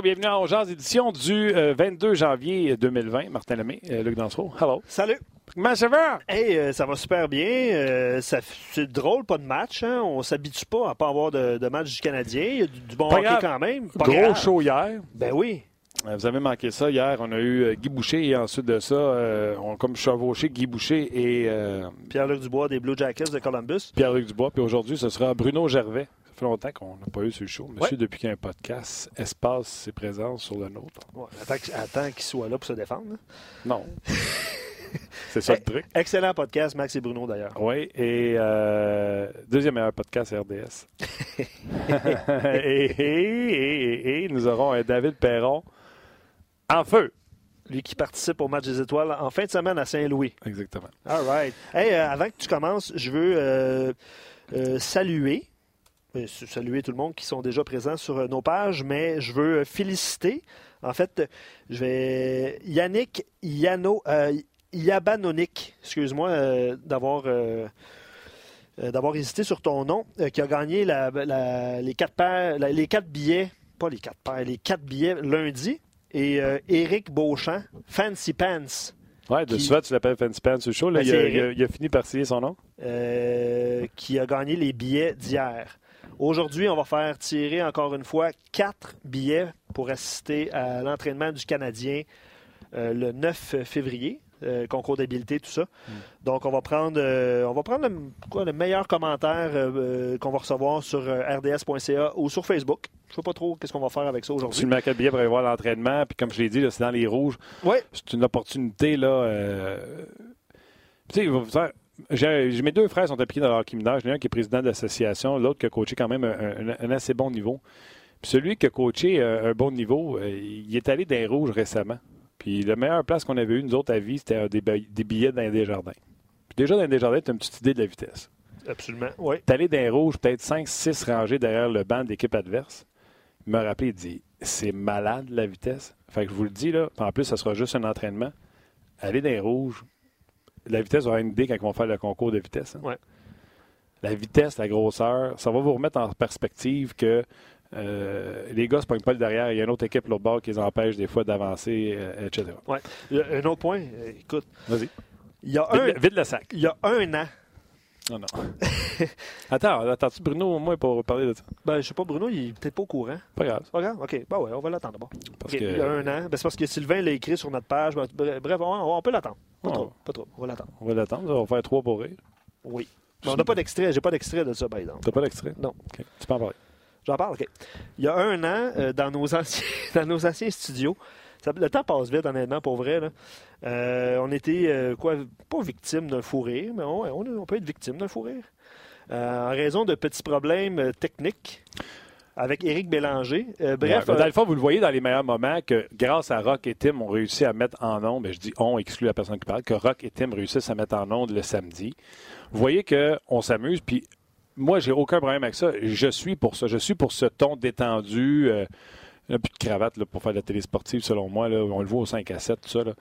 Bonjour, bienvenue à Ongeance, édition du euh, 22 janvier 2020. Martin Lemay, euh, Luc Dansereau. Hello. Salut. Comment ça va? Hey, euh, ça va super bien. Euh, c'est drôle, pas de match. Hein? On s'habitue pas à pas avoir de, de match du Canadien. Il y a du, du bon Pas hockey grave. quand même. Pas Gros grave. show hier. Ben oui. Euh, Vous avez manqué ça hier. On a eu euh, Guy Boucher et ensuite de ça, euh, on a comme chevauché Guy Boucher et euh, Pierre-Luc Dubois des Blue Jackets de Columbus. Pierre-Luc Dubois. Puis aujourd'hui, ce sera Bruno Gervais. Fait longtemps qu'on n'a pas eu sur le show. Monsieur, Ouais. depuis qu'il y a un podcast, espace ses présences sur le nôtre. Ouais, attends qu'il soit là pour se défendre. là. Non. C'est ça le truc. Excellent podcast, Max et Bruno d'ailleurs. Oui, et euh, deuxième meilleur podcast RDS. et, et- et- et- et nous aurons un David Perron en feu. Lui qui participe au match des étoiles en fin de semaine à Saint-Louis. Exactement. All right. Hey, euh, avant que tu commences, je veux euh, saluer, saluer tout le monde qui sont déjà présents sur euh, nos pages, mais je veux féliciter. En fait, je vais Yannick Yano, euh, Yabanonik, excuse-moi euh, d'avoir euh, euh, d'avoir hésité sur ton nom, euh, qui a gagné la- la- les quatre paires, la- les quatre billets, pas les quatre paires, les quatre billets lundi. Et euh, Éric Beauchamp, Fancy Pants. Ouais, de Qui- souvent, tu l'appelles Fancy Pants le show. Là, Ben, il, a, c'est il a- Eric. il a fini par signer son nom? euh, qui a gagné les billets d'hier. Aujourd'hui, on va faire tirer encore une fois quatre billets pour assister à l'entraînement du Canadien euh, le 9 février. euh, concours d'habileté, tout ça. Donc, on va prendre, euh, on va prendre le, quoi, le meilleur commentaire euh, qu'on va recevoir sur rds.ca ou sur Facebook. Je ne sais pas trop qu'est-ce qu'on va faire avec ça Tu aujourd'hui. le mets billets pour aller voir l'entraînement. Puis comme je l'ai dit, c'est dans les rouges. Oui, C'est une opportunité. là. Tu sais, il va vous faire- j'ai j'ai- mes deux frères sont impliqués dans le hockey mineur. J'en ai un qui est président de l'association, l'autre qui a coaché quand même un, un- un assez bon niveau. Puis celui qui a coaché euh, un bon niveau, euh, il est allé dans les rouges récemment. Puis la meilleure place qu'on avait eu, nous autres, à vie, c'était des, billets dans des jardins. Puis déjà, dans des jardins, tu as une petite idée de la vitesse. absolument. Oui. T'es allé dans les rouges, peut-être 5-6 rangées derrière le banc de l'équipe adverse. Il m'a rappelé, il dit C'est malade la vitesse. Fait que je vous le dis, là, en plus, ça sera juste un entraînement. Allez dans les rouges. La vitesse avoir une idée quand ils vont faire le concours de vitesse. hein. Ouais. La vitesse, la grosseur, ça va vous remettre en perspective que euh, les gars ne se pognent pas le derrière. Il y a une autre équipe l'autre bord qui les empêche des fois d'avancer, euh, etc. Ouais. Un autre point, euh, écoute, Vas-y. il y a un, Vide, le- sac. il y a un an, Non, non. attends, attends-tu Bruno au moins pour parler de ça? ben, je sais pas, Bruno, il est peut-être pas au courant. Pas grave. Pas grave? OK. Ben ouais, on va l'attendre d'abord. Parce OK, que- Il y a un an. Ben, c'est parce que Sylvain l'a écrit sur notre page. Ben, bre- Bref, on, on peut l'attendre. Pas Oh. trop. Pas trop. On va l'attendre. On va l'attendre. On va faire trois pour rire. Oui. Mais on n'a pas d'extrait. J'ai pas d'extrait de ça, par exemple. T'as pas l'extrait? Non. OK. Tu peux en parler. J'en parle, OK. Il y a un an, euh, dans, nos anciens, dans nos anciens studios, ça- le temps passe vite, honnêtement, pour vrai. là. Euh, on était, euh, quoi, pas victime d'un fou rire, mais on, on- on peut être victime d'un fou rire. En raison de petits problèmes techniques avec Éric Bélanger. Euh, bref, Ouais, mais dans euh, le fond, vous le voyez dans les meilleurs moments que grâce à Rock et Tim ont réussi à mettre en onde, ben, je dis on, exclut la personne qui parle, que Rock et Tim réussissent à mettre en onde le samedi. Vous voyez qu'on s'amuse, puis moi, j'ai aucun problème avec ça. Je suis pour ça. Je suis pour ce ton détendu. Euh, il n'y a plus de cravate là, pour faire de la télé sportive, selon moi. Là. On le voit au 5 à 7, tout ça. là.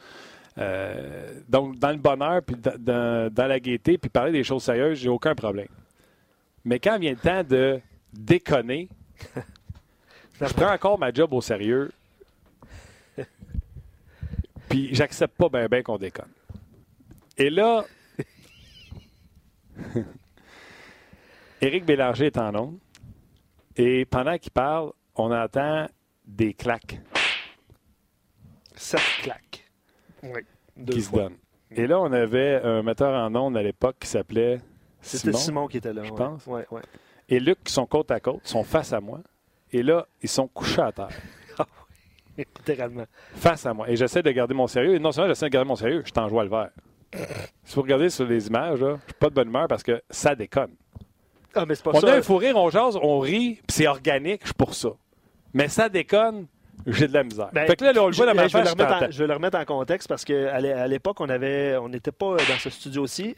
Euh, donc, dans le bonheur, puis dans, dans- dans la gaieté, puis parler des choses sérieuses, j'ai aucun problème. Mais quand vient le temps de déconner, je prends encore ma job au sérieux. Puis j'accepte pas bien ben qu'on déconne. Et là, Éric Bélanger est en onde. Et pendant qu'il parle, on entend des claques. Sept claques. Oui. Deux qui se donnent. Et là, on avait un metteur en ondes à l'époque qui s'appelait C'était Simon, Simon qui était là. je ouais. pense. Ouais, ouais. Et Luc qui sont côte à côte, sont face à moi. Et là, ils sont couchés à terre, Littéralement. face à moi. Et j'essaie de garder mon sérieux. Et non seulement j'essaie de garder mon sérieux, je t'en joue à le vert. Si vous regardez sur les images, là, je suis pas de bonne humeur parce que ça déconne. Ah, mais c'est pas On ça. a un fou rire, on jase, on rit, puis c'est organique, je suis pour ça. Mais ça déconne, j'ai de la misère. Ben, fait que là, là, on le voit je, dans ma je vais face, je remettre en- je vais le remettre en contexte parce qu'à l'époque, on avait, on n'était pas dans ce studio-ci.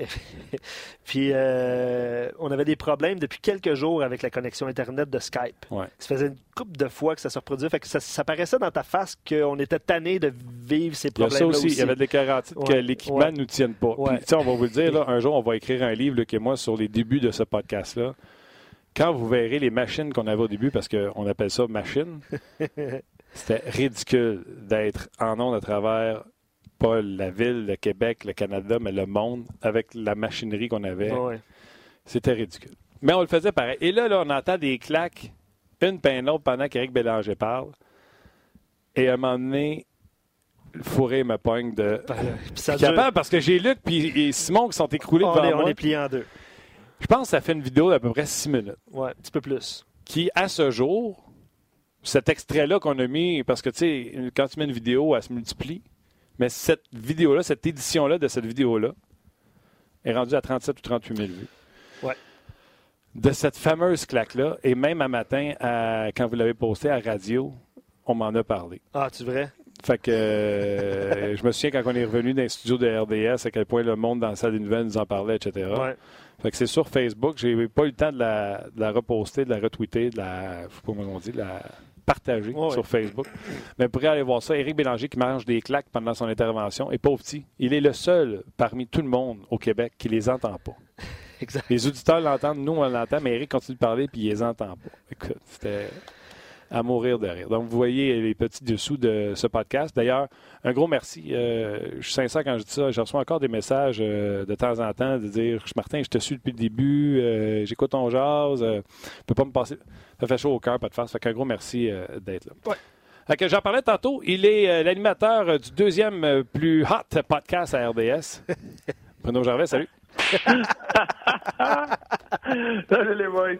Puis euh, on avait des problèmes depuis quelques jours avec la connexion Internet de Skype. Ouais. Ça faisait une couple de fois que ça se reproduisait. Fait que ça, ça paraissait dans ta face qu'on était tanné de vivre ces problèmes-là ça aussi. aussi. Il y avait des que Ouais, l'équipement ouais. ne nous tienne pas. Puis, on va vous le dire, là, un jour, on va écrire un livre, Luc et moi, sur les débuts de ce podcast-là. Quand vous verrez les machines qu'on avait au début, parce qu'on appelle ça machine, c'était ridicule d'être en ondes à travers pas la ville, le Québec, le Canada, mais le monde, avec la machinerie qu'on avait. Ouais. C'était ridicule. Mais on le faisait pareil. Et là, là on entend des claques, une peine l'autre, pendant qu'Éric Bélanger parle. Et à un moment donné, le fourré me pogne de. Ça capable, parce que j'ai Luc puis et Simon qui sont écroulés on, devant est, on moi. est plié en deux. Je pense que ça fait une vidéo d'à peu près six minutes. Ouais, un petit peu plus. Qui, à ce jour, cet extrait-là qu'on a mis, parce que tu sais, quand tu mets une vidéo, elle se multiplie. Mais cette vidéo-là, cette édition-là de cette vidéo-là, est rendue à 37 ou 38 000 vues. Ouais. De cette fameuse claque-là, et même un matin, à- quand vous l'avez posté à radio, on m'en a parlé. Ah, tu vrai? Fait que euh, je me souviens quand on est revenu dans les studios de RDS, à quel point le monde dans la salle des nouvelles nous en parlait, etc. Ouais. Fait que c'est sur Facebook. J'ai pas eu le temps de la, de la reposter, de la retweeter, de la. Je sais pas comment on dit, de la partager Ouais, sur ouais. Facebook. Mais vous pourrez aller voir ça. Éric Bélanger qui mange des claques pendant son intervention. Et pauvre petit, il est le seul parmi tout le monde au Québec qui les entend pas. Exact. Les auditeurs l'entendent, nous on l'entend, mais Éric continue de parler puis il les entend pas. Écoute, c'était à mourir de rire. Donc vous voyez les petits dessous de ce podcast. D'ailleurs, un gros merci. Euh, je suis sincère quand je dis ça. Je reçois encore des messages euh, de temps en temps de dire Martin, je te suis depuis le début, euh, j'écoute ton jazz, je peux pas me passer. Ça fait chaud au cœur, pas de face. Fait qu'un gros merci d'être là. Ouais. Que j'en parlais tantôt, il est l'animateur du deuxième plus hot podcast à RDS. Bruno Gervais, salut. Salut les boys.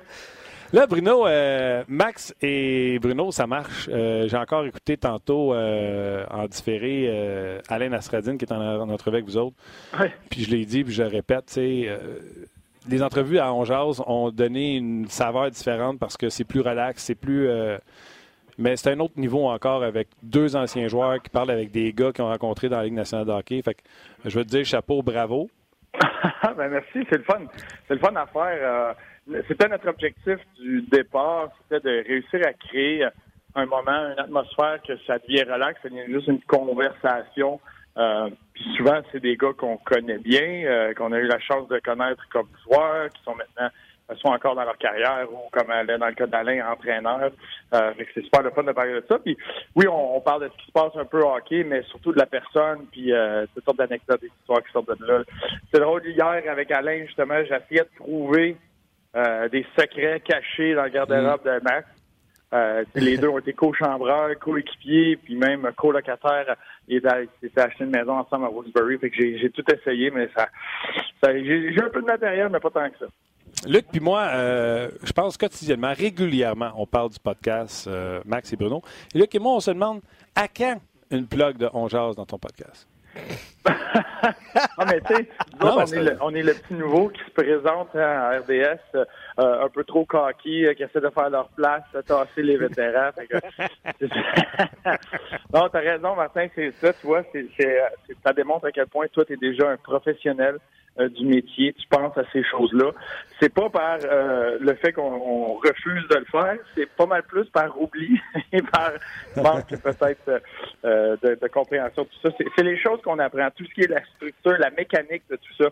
Là, Bruno, euh, Max et Bruno, ça marche. Euh, J'ai encore écouté tantôt euh, en différé Alain Nasradine qui est en, en entrevue avec vous autres. Ouais. Puis je l'ai dit, puis je le répète, tu sais, les entrevues à Onjaz ont donné une saveur différente parce que c'est plus relax, c'est plus. euh, mais c'est un autre niveau encore avec deux anciens joueurs qui parlent avec des gars qu'ils ont rencontrés dans la Ligue nationale de hockey. Fait que je veux te dire chapeau, bravo. ben merci, c'est le fun. C'est le fun à faire. euh, c'était notre objectif du départ, c'était de réussir à créer un moment, une atmosphère que ça devient relax, ça devient juste une conversation. Euh, puis souvent, c'est des gars qu'on connaît bien, euh, qu'on a eu la chance de connaître comme joueurs, qui sont maintenant euh, soit encore dans leur carrière ou comme euh, dans le cas d'Alain, entraîneur. Euh, c'est super le fun de parler de ça. Puis oui, on, parle de ce qui se passe un peu au hockey, mais surtout de la personne, puis euh, toutes d'anecdotes, des histoires qui sortent de là. C'est drôle, hier, avec Alain, justement, j'essayais de trouver euh, des secrets cachés dans le garde-robe de Max. Euh, les deux ont été co-chambreurs, co-équipiers, puis même colocataires. Ils étaient- acheté une maison ensemble à. Fait que j'ai tout essayé, mais ça, ça- j'ai j'ai un peu de matériel, mais pas tant que ça. Luc puis moi, euh, je pense quotidiennement, régulièrement, on parle du podcast euh, Max et Bruno. Et Luc et moi, on se demande à quand une plug de On Jase dans ton podcast? Ah, mais tu sais, Non, on, c'est- est le, on est le petit nouveau qui se présente hein, à RDS, euh, un peu trop cocky, euh, qui essaie de faire leur place, de tasser les vétérans. Que- non, t'as raison, Martin, c'est ça, tu vois, c'est, euh, c'est- ça démontre à quel point toi, tu es déjà un professionnel euh, du métier, tu penses à ces choses-là. C'est pas par euh, le fait qu'on on refuse de le faire, c'est pas mal plus par oubli et par manque peut-être euh, euh, de, de compréhension de tout ça. C'est, les choses qu'on apprend, tout ce qui est la structure, la mécanique de tout ça.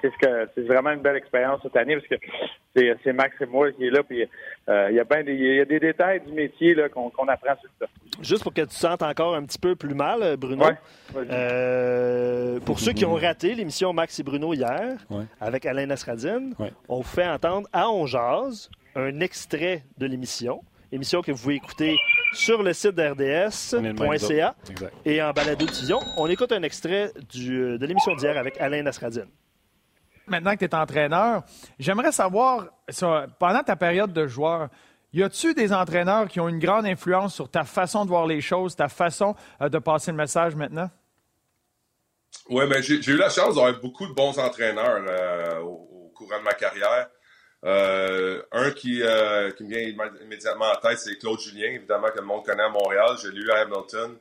C'est ce que c'est vraiment une belle expérience cette année parce que c'est, Max et moi qui est là, puis il y a bien des, il y a des détails du métier qu'on, apprend sur ça. Juste pour que tu te sentes encore un petit peu plus mal, Bruno. Ouais. Pour ceux qui ont raté l'émission Max et Bruno hier, Ouais. avec Alain Nasradine, Ouais. on vous fait entendre à On Jase un extrait de l'émission. émission que vous pouvez écouter sur le site d'RDS.ca et en balado-diffusion. On écoute un extrait du, de l'émission d'hier avec Alain Nasradine. Maintenant que tu es entraîneur, j'aimerais savoir, pendant ta période de joueur, y a-tu des entraîneurs qui ont une grande influence sur ta façon de voir les choses, ta façon euh, de passer le message maintenant? Oui, ben, j'ai eu la chance d'avoir beaucoup de bons entraîneurs euh, au, courant de ma carrière. Euh, un qui, qui me vient immédiatement en tête, c'est Claude Julien, évidemment, que le monde connaît à Montréal. J'ai lu à Hamilton.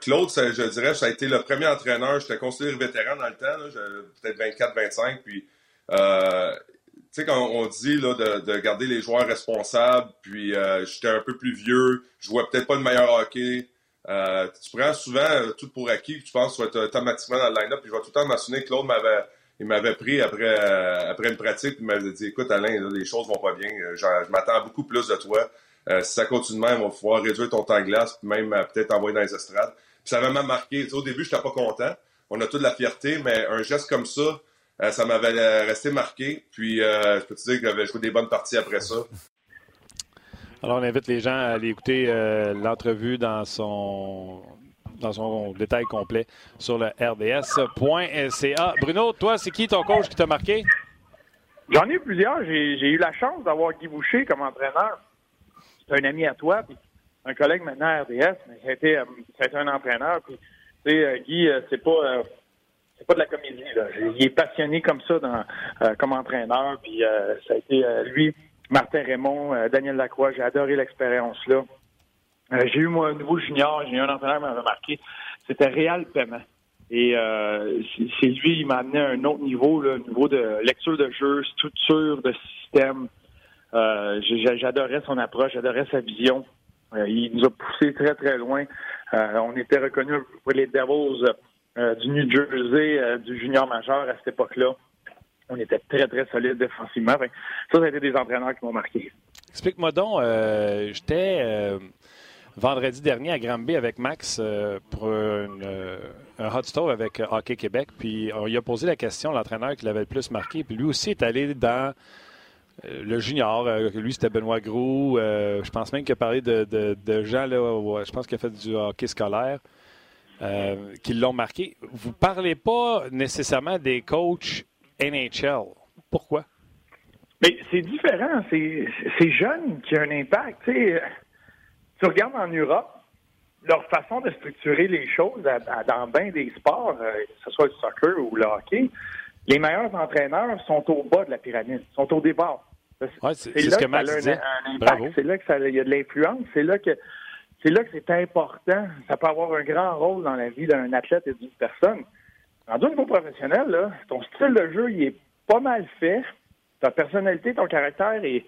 Claude, je dirais, ça a été le premier entraîneur. J'étais considéré vétéran dans le temps, peut-être 24-25. Puis tu sais, quand on dit là, de, garder les joueurs responsables, puis euh, j'étais un peu plus vieux, je jouais peut-être pas le meilleur hockey. Euh, tu prends souvent euh, tout pour acquis, tu penses que tu vas être automatiquement dans le line-up. Puis je vais tout le temps mentionner que Claude m'avait, il m'avait pris après, après une pratique, il m'avait dit Écoute, Alain, les choses vont pas bien, je m'attends beaucoup plus de toi. si ça continue de même, on va pouvoir réduire ton temps de glace, puis même peut-être envoyer dans les estrades. Puis ça m'a marqué. au début, je n'étais pas content. On a toute la fierté, mais un geste comme ça, euh, ça m'avait euh, resté marqué. Puis, euh, je peux te dire que j'avais joué des bonnes parties après ça. Alors, on invite les gens à aller écouter l'entrevue dans son dans son détail complet sur le rds.ca. Bruno, toi, c'est qui ton coach qui t'a marqué? J'en ai eu plusieurs. J'ai eu la chance d'avoir Guy Boucher comme entraîneur. C'est un ami à toi, puis un collègue maintenant à RDS, mais a été un entraîneur. Puis, tu sais, Guy, c'est pas c'est pas de la comédie. Là. Il est passionné comme ça dans, euh, comme entraîneur. Puis euh, ça a été euh, lui, Martin Raymond, Daniel Lacroix. J'ai adoré l'expérience là. j'ai eu moi un nouveau junior. J'ai eu un entraîneur qui m'avait marqué. C'était Réal Paiement. Et c'est lui, il m'a amené à un autre niveau, là, niveau de lecture de jeu, structure de système. j'adorais son approche, j'adorais sa vision. il nous a poussé très, très loin. on était reconnus pour les Devils euh, du New Jersey, euh, du junior majeur à cette époque-là. On était très, très solide défensivement. ça, ça a été des entraîneurs qui m'ont marqué. Explique-moi donc, euh, j'étais vendredi dernier à Granby avec Max pour un hot stove avec Hockey Québec. Puis on lui a posé la question, l'entraîneur qui l'avait le plus marqué. Puis lui aussi est allé dans le junior. lui, c'était Benoît Groux. je pense même qu'il a parlé de, de gens, là, je pense qu'il a fait du hockey scolaire. Euh, qui l'ont marqué. Vous parlez pas nécessairement des coachs NHL. Pourquoi? Mais c'est différent. C'est jeune qui a un impact. Tu, regardes en Europe, leur façon de structurer les choses dans bien des sports, euh, que ce soit le soccer ou le hockey, les meilleurs entraîneurs sont au bas de la pyramide, sont au départ. c'est ce que Max dit. C'est là qu'il y a de l'influence. C'est là que c'est là que c'est important. Ça peut avoir un grand rôle dans la vie d'un athlète et d'une personne. En au niveau professionnel, ton style de jeu, il est pas mal fait. Ta personnalité, ton caractère est,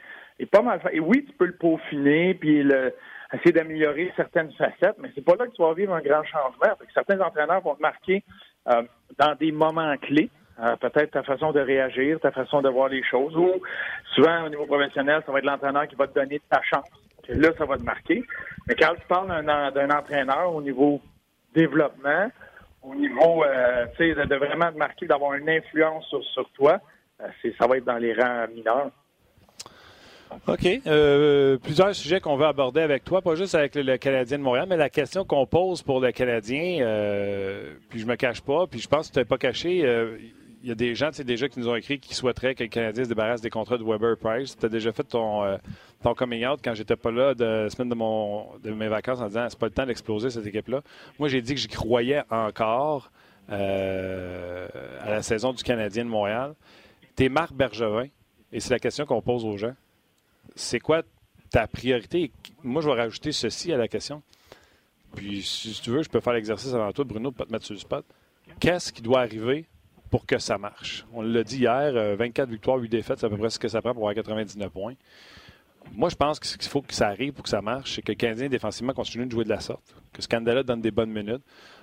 pas mal fait. Et oui, tu peux le peaufiner, puis essayer d'améliorer certaines facettes, mais c'est pas là que tu vas vivre un grand changement. certains entraîneurs vont te marquer euh, dans des moments clés. Euh, peut-être ta façon de réagir, ta façon de voir les choses, ou souvent au niveau professionnel, ça va être l'entraîneur qui va te donner ta chance là, ça va te marquer. Mais quand tu parles d'un entraîneur au niveau développement, au niveau, euh, tu sais, de, vraiment marquer, d'avoir une influence sur, toi, euh, ça va être dans les rangs mineurs. OK. Euh, plusieurs sujets qu'on veut aborder avec toi, pas juste avec le, Canadien de Montréal, mais la question qu'on pose pour le Canadien, puis je me cache pas, puis je pense que tu n'es pas caché il y a des gens déjà qui nous ont écrit qui souhaiteraient que le Canadien se débarrasse des contrats de Weber Price. Tu as déjà fait ton, euh, ton coming out quand j'étais pas là de semaine de, mon, de mes vacances en disant c'est pas le temps d'exploser cette équipe-là. Moi, j'ai dit que j'y croyais encore euh, à la saison du Canadien de Montréal. T'es Marc Bergevin, et c'est la question qu'on pose aux gens. C'est quoi ta priorité? Moi, je vais rajouter ceci à la question. Puis, si tu veux, je peux faire l'exercice avant toi, Bruno, pour te mettre sur le spot. Qu'est-ce qui doit arriver pour que ça marche. On l'a dit hier, 24 euh, victoires, 8 défaites, c'est à peu près ce que ça prend pour avoir 99 points. Moi, je pense qu'il faut que ça arrive pour que ça marche, c'est que le Canadien défensivement continue de jouer de la sorte, que Scandala donne des bonnes minutes,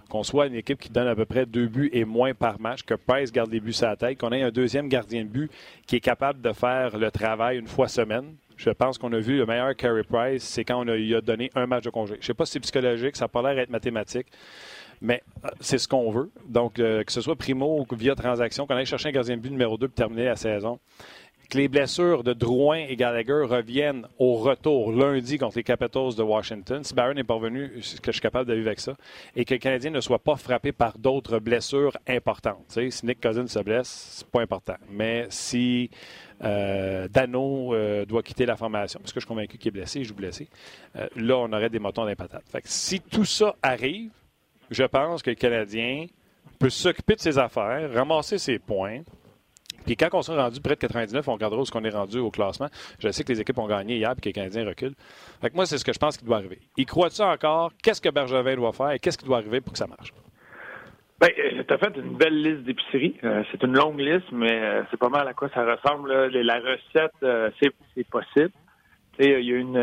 qu'on soit une équipe qui donne à peu près deux buts et moins par match, que Price garde les buts à la tête, qu'on ait un deuxième gardien de but qui est capable de faire le travail une fois semaine. Je pense qu'on a vu le meilleur Carey Price, c'est quand on a, lui a donné un match de congé. Je ne sais pas si c'est psychologique, ça n'a pas l'air d'être mathématique. Mais euh, c'est ce qu'on veut. Donc, euh, que ce soit primo ou via transaction, qu'on aille chercher un gardien but numéro 2 pour terminer la saison. que les blessures de Drouin et Gallagher reviennent au retour lundi contre les Capitals de Washington, si Barron n'est pas revenu, ce que je suis capable de vivre avec ça, et que le Canadien ne soit pas frappé par d'autres blessures importantes. si Nick Cousins se blesse, c'est pas important. Mais si euh, Dano doit quitter la formation, parce que je suis convaincu qu'il est blessé, je joue blessé, là, on aurait des motons d'impatate. si tout ça arrive, je pense que le Canadien peut s'occuper de ses affaires, ramasser ses points, puis quand on sera rendu près de 99, on regardera où est-ce qu'on est rendu au classement. Je sais que les équipes ont gagné hier et que les Canadiens reculent. Fait que moi, c'est ce que je pense qui doit arriver. Il croit-tu encore? Qu'est-ce que Bergevin doit faire et qu'est-ce qui doit arriver pour que ça marche? Ben, euh, tu as fait une belle liste d'épicerie. Euh, c'est une longue liste, mais euh, c'est pas mal à quoi ça ressemble. La recette, c'est possible. Il y a une,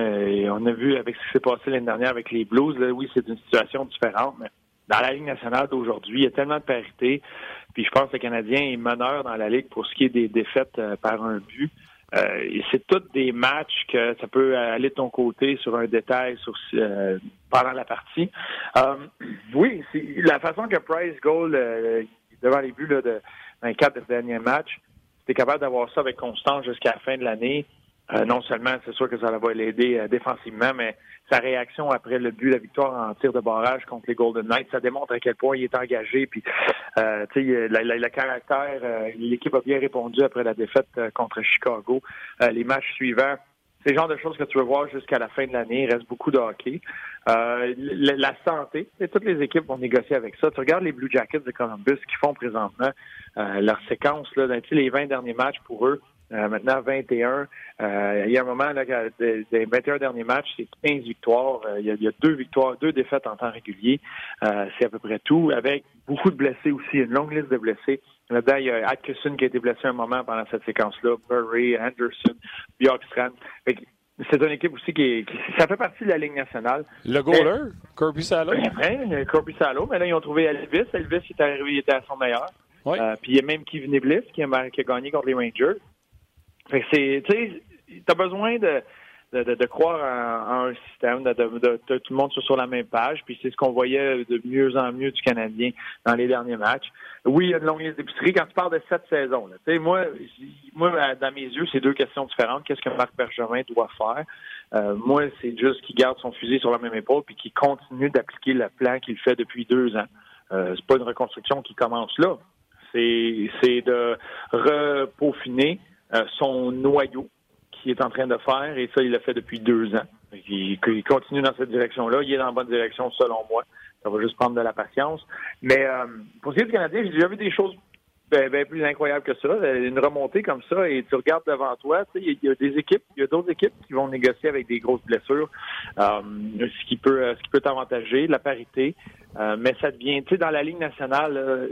on a vu avec ce qui s'est passé l'année dernière avec les Blues. oui, c'est une situation différente, mais dans la Ligue nationale d'aujourd'hui, il y a tellement de parité. Puis je pense que le Canadien est meneur dans la Ligue pour ce qui est des défaites euh, par un but. Euh, c'est tous des matchs que ça peut aller de ton côté sur un détail sur, euh, pendant la partie. oui, c'est la façon que Price goal devant les buts là, de, dans les quatre derniers matchs, c'était capable d'avoir ça avec constance jusqu'à la fin de l'année. Non seulement, c'est sûr que ça va l'aider défensivement, mais sa réaction après le but, la victoire en tir de barrage contre les Golden Knights, ça démontre à quel point il est engagé. Puis, euh, tu sais, le caractère, euh, l'équipe a bien répondu après la défaite euh, contre Chicago. Euh, les matchs suivants, c'est le genre de choses que tu veux voir jusqu'à la fin de l'année. Il reste beaucoup de hockey. la, santé, toutes les équipes vont négocier avec ça. Tu regardes les Blue Jackets de Columbus qui font présentement leur séquence, là, les 20 derniers matchs pour eux, euh, maintenant, 21. Euh, il y a un moment, là, des, 21 derniers matchs, c'est 15 victoires. Euh, il, y a, deux victoires, deux défaites en temps régulier. c'est à peu près tout, avec beaucoup de blessés aussi, une longue liste de blessés. Là-dedans, il y a Atkinson qui a été blessé un moment pendant cette séquence-là, Murray, Anderson, Bjorkstrand. C'est une équipe aussi qui, ça fait partie de la Ligue nationale. Le goaler, Kirby Salo. Ben, Kirby Salo, mais là, ils ont trouvé Elvis. Elvis est arrivé, il était à son meilleur. puis il y a même Kevin Bliss qui a, qui a gagné contre les Rangers. C'est, tu sais, t'as besoin de, de, de, croire en, un système, de, de, tout le monde soit sur la même page. Puis c'est ce qu'on voyait de mieux en mieux du Canadien dans les derniers matchs. Oui, il y a une longue liste d'épicerie. Quand tu parles de cette saison, sais, moi, moi, dans mes yeux, c'est deux questions différentes. Qu'est-ce que Marc Bergevin doit faire? Euh, moi, c'est juste qu'il garde son fusil sur la même épaule puis qu'il continue d'appliquer le plan qu'il fait depuis deux ans. Euh, c'est pas une reconstruction qui commence là. C'est, c'est de repaufiner son noyau qui est en train de faire, et ça, il l'a fait depuis deux ans. Il, continue dans cette direction-là. Il est dans la bonne direction, selon moi. Ça va juste prendre de la patience. Mais euh, pour ce qui est du Canadien, j'ai déjà vu des choses bien, plus incroyables que ça. Une remontée comme ça, et tu regardes devant toi, il y, a des équipes, il y a d'autres équipes qui vont négocier avec des grosses blessures, euh, ce qui peut ce qui peut t'avantager, la parité. mais ça devient, tu sais, dans la Ligue nationale,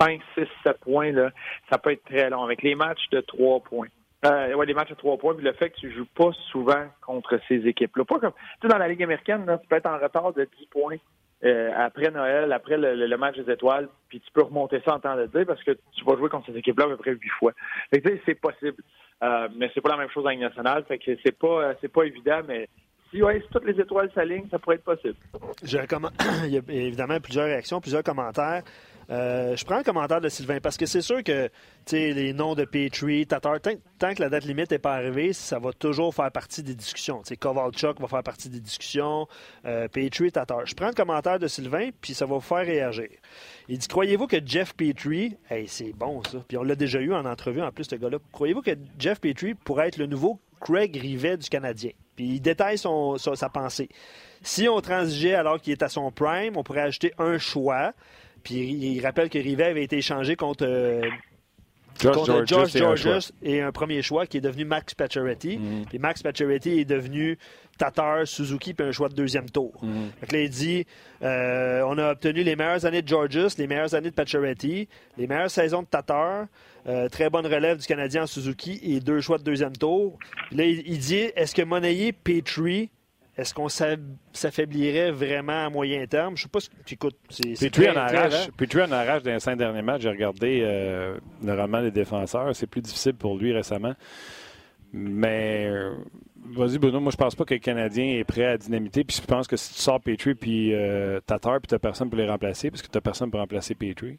5, 6, 7 points, là, ça peut être très long. Avec les matchs de 3 points. Euh, ouais, les matchs de 3 points, puis le fait que tu joues pas souvent contre ces équipes-là. Pas comme, tu sais, dans la Ligue américaine, là, tu peux être en retard de 10 points euh, après Noël, après le, match des étoiles, puis tu peux remonter ça en temps de dire parce que tu vas jouer contre ces équipes-là à peu près 8 fois. C'est possible. Euh, mais c'est pas la même chose en Ligue nationale. Fait c'est pas, euh, c'est pas évident, mais si, ouais, si toutes les étoiles s'alignent, ça pourrait être possible. Il y a évidemment plusieurs réactions, plusieurs commentaires. Euh, je prends le commentaire de Sylvain parce que c'est sûr que les noms de Petrie, Tatar, tant, que la date limite n'est pas arrivée, ça va toujours faire partie des discussions. T'sais, Kovalchuk va faire partie des discussions, euh, Petrie, Tatar. Je prends le commentaire de Sylvain, puis ça va vous faire réagir. Il dit Croyez-vous que Jeff Petrie, hey, c'est bon ça, puis on l'a déjà eu en entrevue en plus, ce gars-là, croyez-vous que Jeff Petrie pourrait être le nouveau Craig Rivet du Canadien? Puis il détaille son, sa pensée. Si on transigeait alors qu'il est à son prime, on pourrait ajouter un choix. Puis il rappelle que Rivet avait été échangé contre, euh, George, Georges et, un premier choix qui est devenu Max Pacioretty. Mm-hmm. Puis Max Pacioretty est devenu Tatar, Suzuki, puis un choix de deuxième tour. Mm-hmm. Donc là, il dit euh, on a obtenu les meilleures années de Georges, les meilleures années de Pacioretty, les meilleures saisons de Tatar, euh, très bonne relève du Canadien en Suzuki et deux choix de deuxième tour. Puis là, il, dit est-ce que Monayer, Petrie est-ce qu'on s'affaiblirait vraiment à moyen terme? Je ne sais pas ce que tu écoutes. Petrie en, arrache, en arrache dans les cinq derniers matchs. J'ai regardé euh, normalement les défenseurs. C'est plus difficile pour lui récemment. Mais euh, vas-y, Bruno, moi je pense pas que le Canadien est prêt à dynamiter. Puis je pense que si tu sors Petrie puis euh, Tatar, puis tu n'as personne pour les remplacer, parce que tu n'as personne pour remplacer Petrie.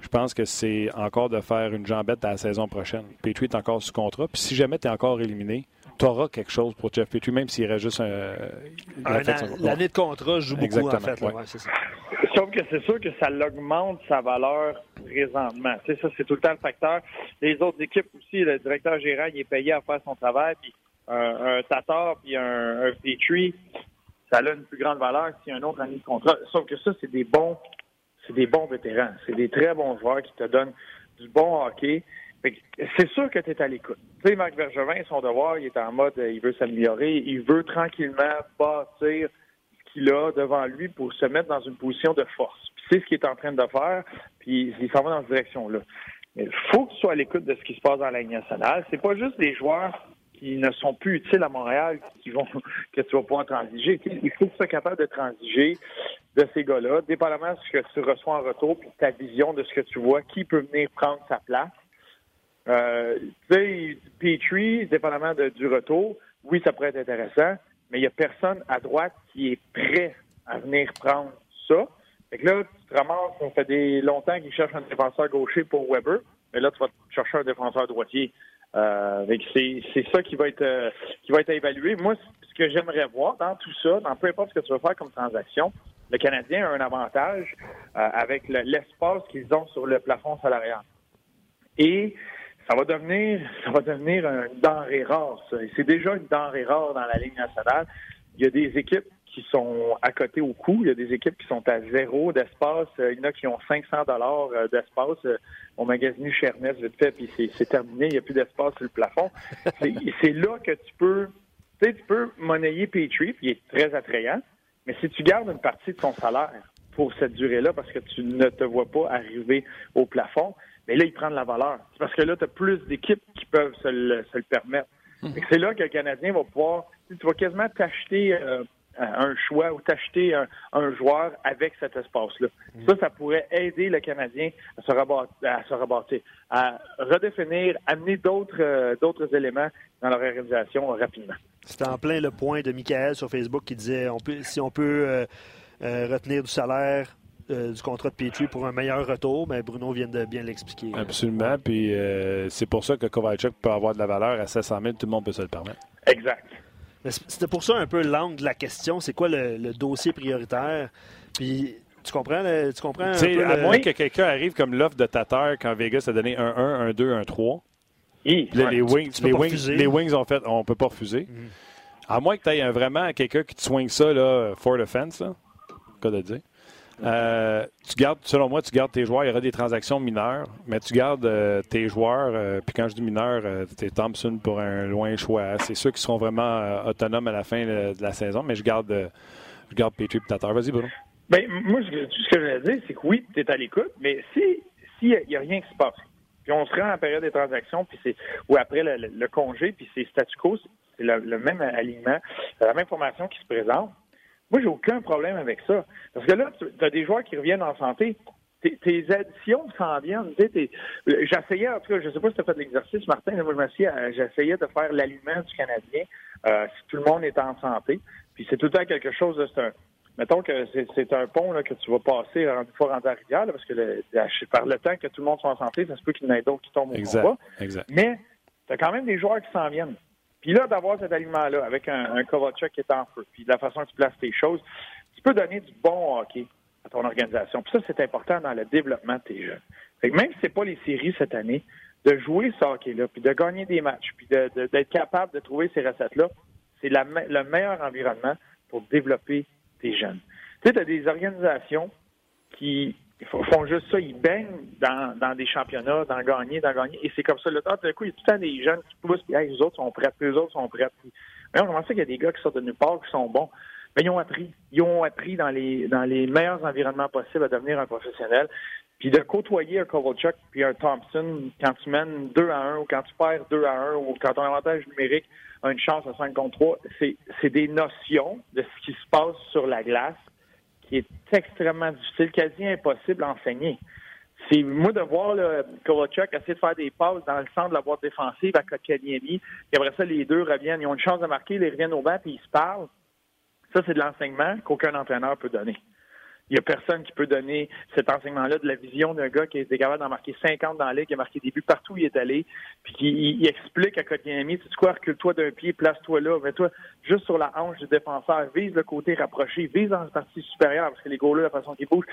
je pense que c'est encore de faire une jambette à la saison prochaine. Petrie est encore sous contrat. Puis si jamais tu es encore éliminé, tu auras quelque chose pour Jeff Petrie, même s'il reste juste un. L'année de contrat joue beaucoup, Exactement, en fait. Sauf que c'est sûr que ça l'augmente sa valeur présentement. Tu sais, ça, c'est tout le temps le facteur. Les autres équipes aussi, le directeur gérant, il est payé à faire son travail. Puis un, un Tatar puis un, un Petrie, ça a une plus grande valeur s'il y a un autre année de contrat. Sauf que ça, c'est des bons c'est des bons vétérans. C'est des très bons joueurs qui te donnent du bon hockey. C'est sûr que tu es à l'écoute. Tu sais, Marc Bergevin, son devoir, il est en mode, il veut s'améliorer, il veut tranquillement bâtir ce qu'il a devant lui pour se mettre dans une position de force. c'est ce qu'il est en train de faire, puis il s'en va dans cette direction-là. Mais il faut que tu sois à l'écoute de ce qui se passe dans la Ligue nationale. C'est pas juste des joueurs qui ne sont plus utiles à Montréal qui vont que tu vas pouvoir transiger. Il faut que tu sois capable de transiger de ces gars-là, dépendamment de ce que tu reçois en retour, puis ta vision de ce que tu vois, qui peut venir prendre sa place. Euh, tu sais, Petrie, dépendamment du retour, oui, ça pourrait être intéressant, mais il n'y a personne à droite qui est prêt à venir prendre ça. Fait que là, tu te ramasses, ça fait des longtemps qu'ils cherchent un défenseur gaucher pour Weber, mais là, tu vas chercher un défenseur droitier. Euh, c'est ça qui va être euh, qui va être évalué. Moi, ce que j'aimerais voir dans tout ça, dans peu importe ce que tu vas faire comme transaction, le Canadien a un avantage euh, avec l'espace qu'ils ont sur le plafond salarial. Et ça va devenir ça va devenir une denrée rare. C'est déjà une denrée rare dans la Ligue nationale. Il y a des équipes qui sont à côté au coût. Il y a des équipes qui sont à zéro d'espace. Il y en a qui ont 500 dollars euh, d'espace. On magasine Chernès vite fait, puis c'est terminé. Il n'y a plus d'espace sur le plafond. C'est là que tu peux, tu sais, tu peux monnayer Petrie, puis il est très attrayant. Mais si tu gardes une partie de ton salaire pour cette durée-là, parce que tu ne te vois pas arriver au plafond, mais là, il prend de la valeur. C'est parce que là, tu as plus d'équipes qui peuvent se le, permettre. Hum. C'est là que le Canadien va pouvoir, tu vas quasiment t'acheter euh, un choix ou t'acheter un, joueur avec cet espace-là. Mm. Ça, ça pourrait aider le Canadien à se, rebâtir, à, redéfinir, amener d'autres euh, d'autres éléments dans leur organisation rapidement. C'était en plein le point de Michael sur Facebook qui disait on peut, si on peut euh, euh, retenir du salaire du contrat de Petrie pour un meilleur retour, mais Bruno vient de bien l'expliquer. Absolument. Puis c'est pour ça que Kovalchuk peut avoir de la valeur à 700 000. Tout le monde peut se le permettre. Exact. C'était pour ça un peu l'angle de la question. C'est quoi le, dossier prioritaire? Puis tu comprends? tu comprends À moins que quelqu'un arrive comme l'offre de Tatar quand Vegas a donné un 1, un 2, un 3. les, Wings, les, wings, les, Wings, ont fait on peut pas refuser. Mhm. À moins que tu aies vraiment quelqu'un qui te swing ça là, for defense, là, cas de dire. Euh, tu gardes, selon moi, tu gardes tes joueurs. Il y aura des transactions mineures, mais tu gardes euh, tes joueurs. Euh, puis quand je dis mineurs, tu es Thompson pour un loin choix. C'est ceux qui seront vraiment autonomes à la fin de, la saison, mais je garde, je garde et Vas-y, Bruno. Ben, moi, ce que, je veux dire, c'est que oui, tu es à l'écoute, mais si s'il n'y a, rien qui se passe, puis on se rend en période des transactions, puis c'est ou après le, congé, puis c'est statu quo, c'est le, le, même alignement, la même formation qui se présente, moi, j'ai aucun problème avec ça. Parce que là, tu as des joueurs qui reviennent en santé. Tes, additions s'en viennent. J'essayais, en tout cas, je ne sais pas si tu as fait l'exercice, Martin, j'essayais de faire l'aliment du Canadien euh, si tout le monde est en santé. Puis c'est tout le temps quelque chose de... Un, mettons que c'est un pont là, que tu vas passer une fois rendu à la rivière, parce que le, par le temps que tout le monde soit en santé, ça se peut qu'il y en ait d'autres qui tombent au combat. Exact. Mais tu as quand même des joueurs qui s'en viennent. Puis là, d'avoir cet aliment-là avec un, un qui est en feu, puis de la façon que tu places tes choses, tu peux donner du bon hockey à ton organisation. Puis ça, c'est important dans le développement de tes jeunes. Que même si c'est pas les séries cette année, de jouer ce hockey-là, puis de gagner des matchs, puis d'être capable de trouver ces recettes-là, c'est le meilleur environnement pour développer tes jeunes. Tu sais, tu as des organisations qui ils font juste ça, ils baignent dans, dans des championnats, dans gagner, dans gagner, et c'est comme ça. Le temps, d'un coup, il y a tout le temps des jeunes qui poussent, puis les autres sont prêts, les autres sont prêts. mais on commence qu'il y a des gars qui sortent de nulle part, qui sont bons. Mais ils ont appris. Ils ont appris dans les dans les meilleurs environnements possibles à devenir un professionnel. Puis de côtoyer un Kovalchuk puis un Thompson quand tu mènes 2 à 1 ou quand tu perds 2 à 1 ou quand ton avantage numérique a une chance à 5 contre 3, c'est des notions de ce qui se passe sur la glace qui est extrêmement difficile, quasi impossible à enseigner. C'est moi de voir le Kovacic essayer de faire des passes dans le centre de la boîte défensive à Kotkaniemi, et après ça, les deux reviennent, ils ont une chance de marquer, ils reviennent au banc, puis ils se parlent. Ça, c'est de l'enseignement qu'aucun entraîneur peut donner. Il n'y a personne qui peut donner cet enseignement-là de la vision d'un gars qui a été capable d'en marquer 50 dans la ligue, qui a marqué des buts partout où il est allé, puis qui il, explique à Kotkaniemi, tu sais quoi, recule-toi d'un pied, place-toi là, mets-toi juste sur la hanche du défenseur, vise le côté rapproché, vise dans la partie supérieure, parce que les gars-là, la façon qu'ils bougent,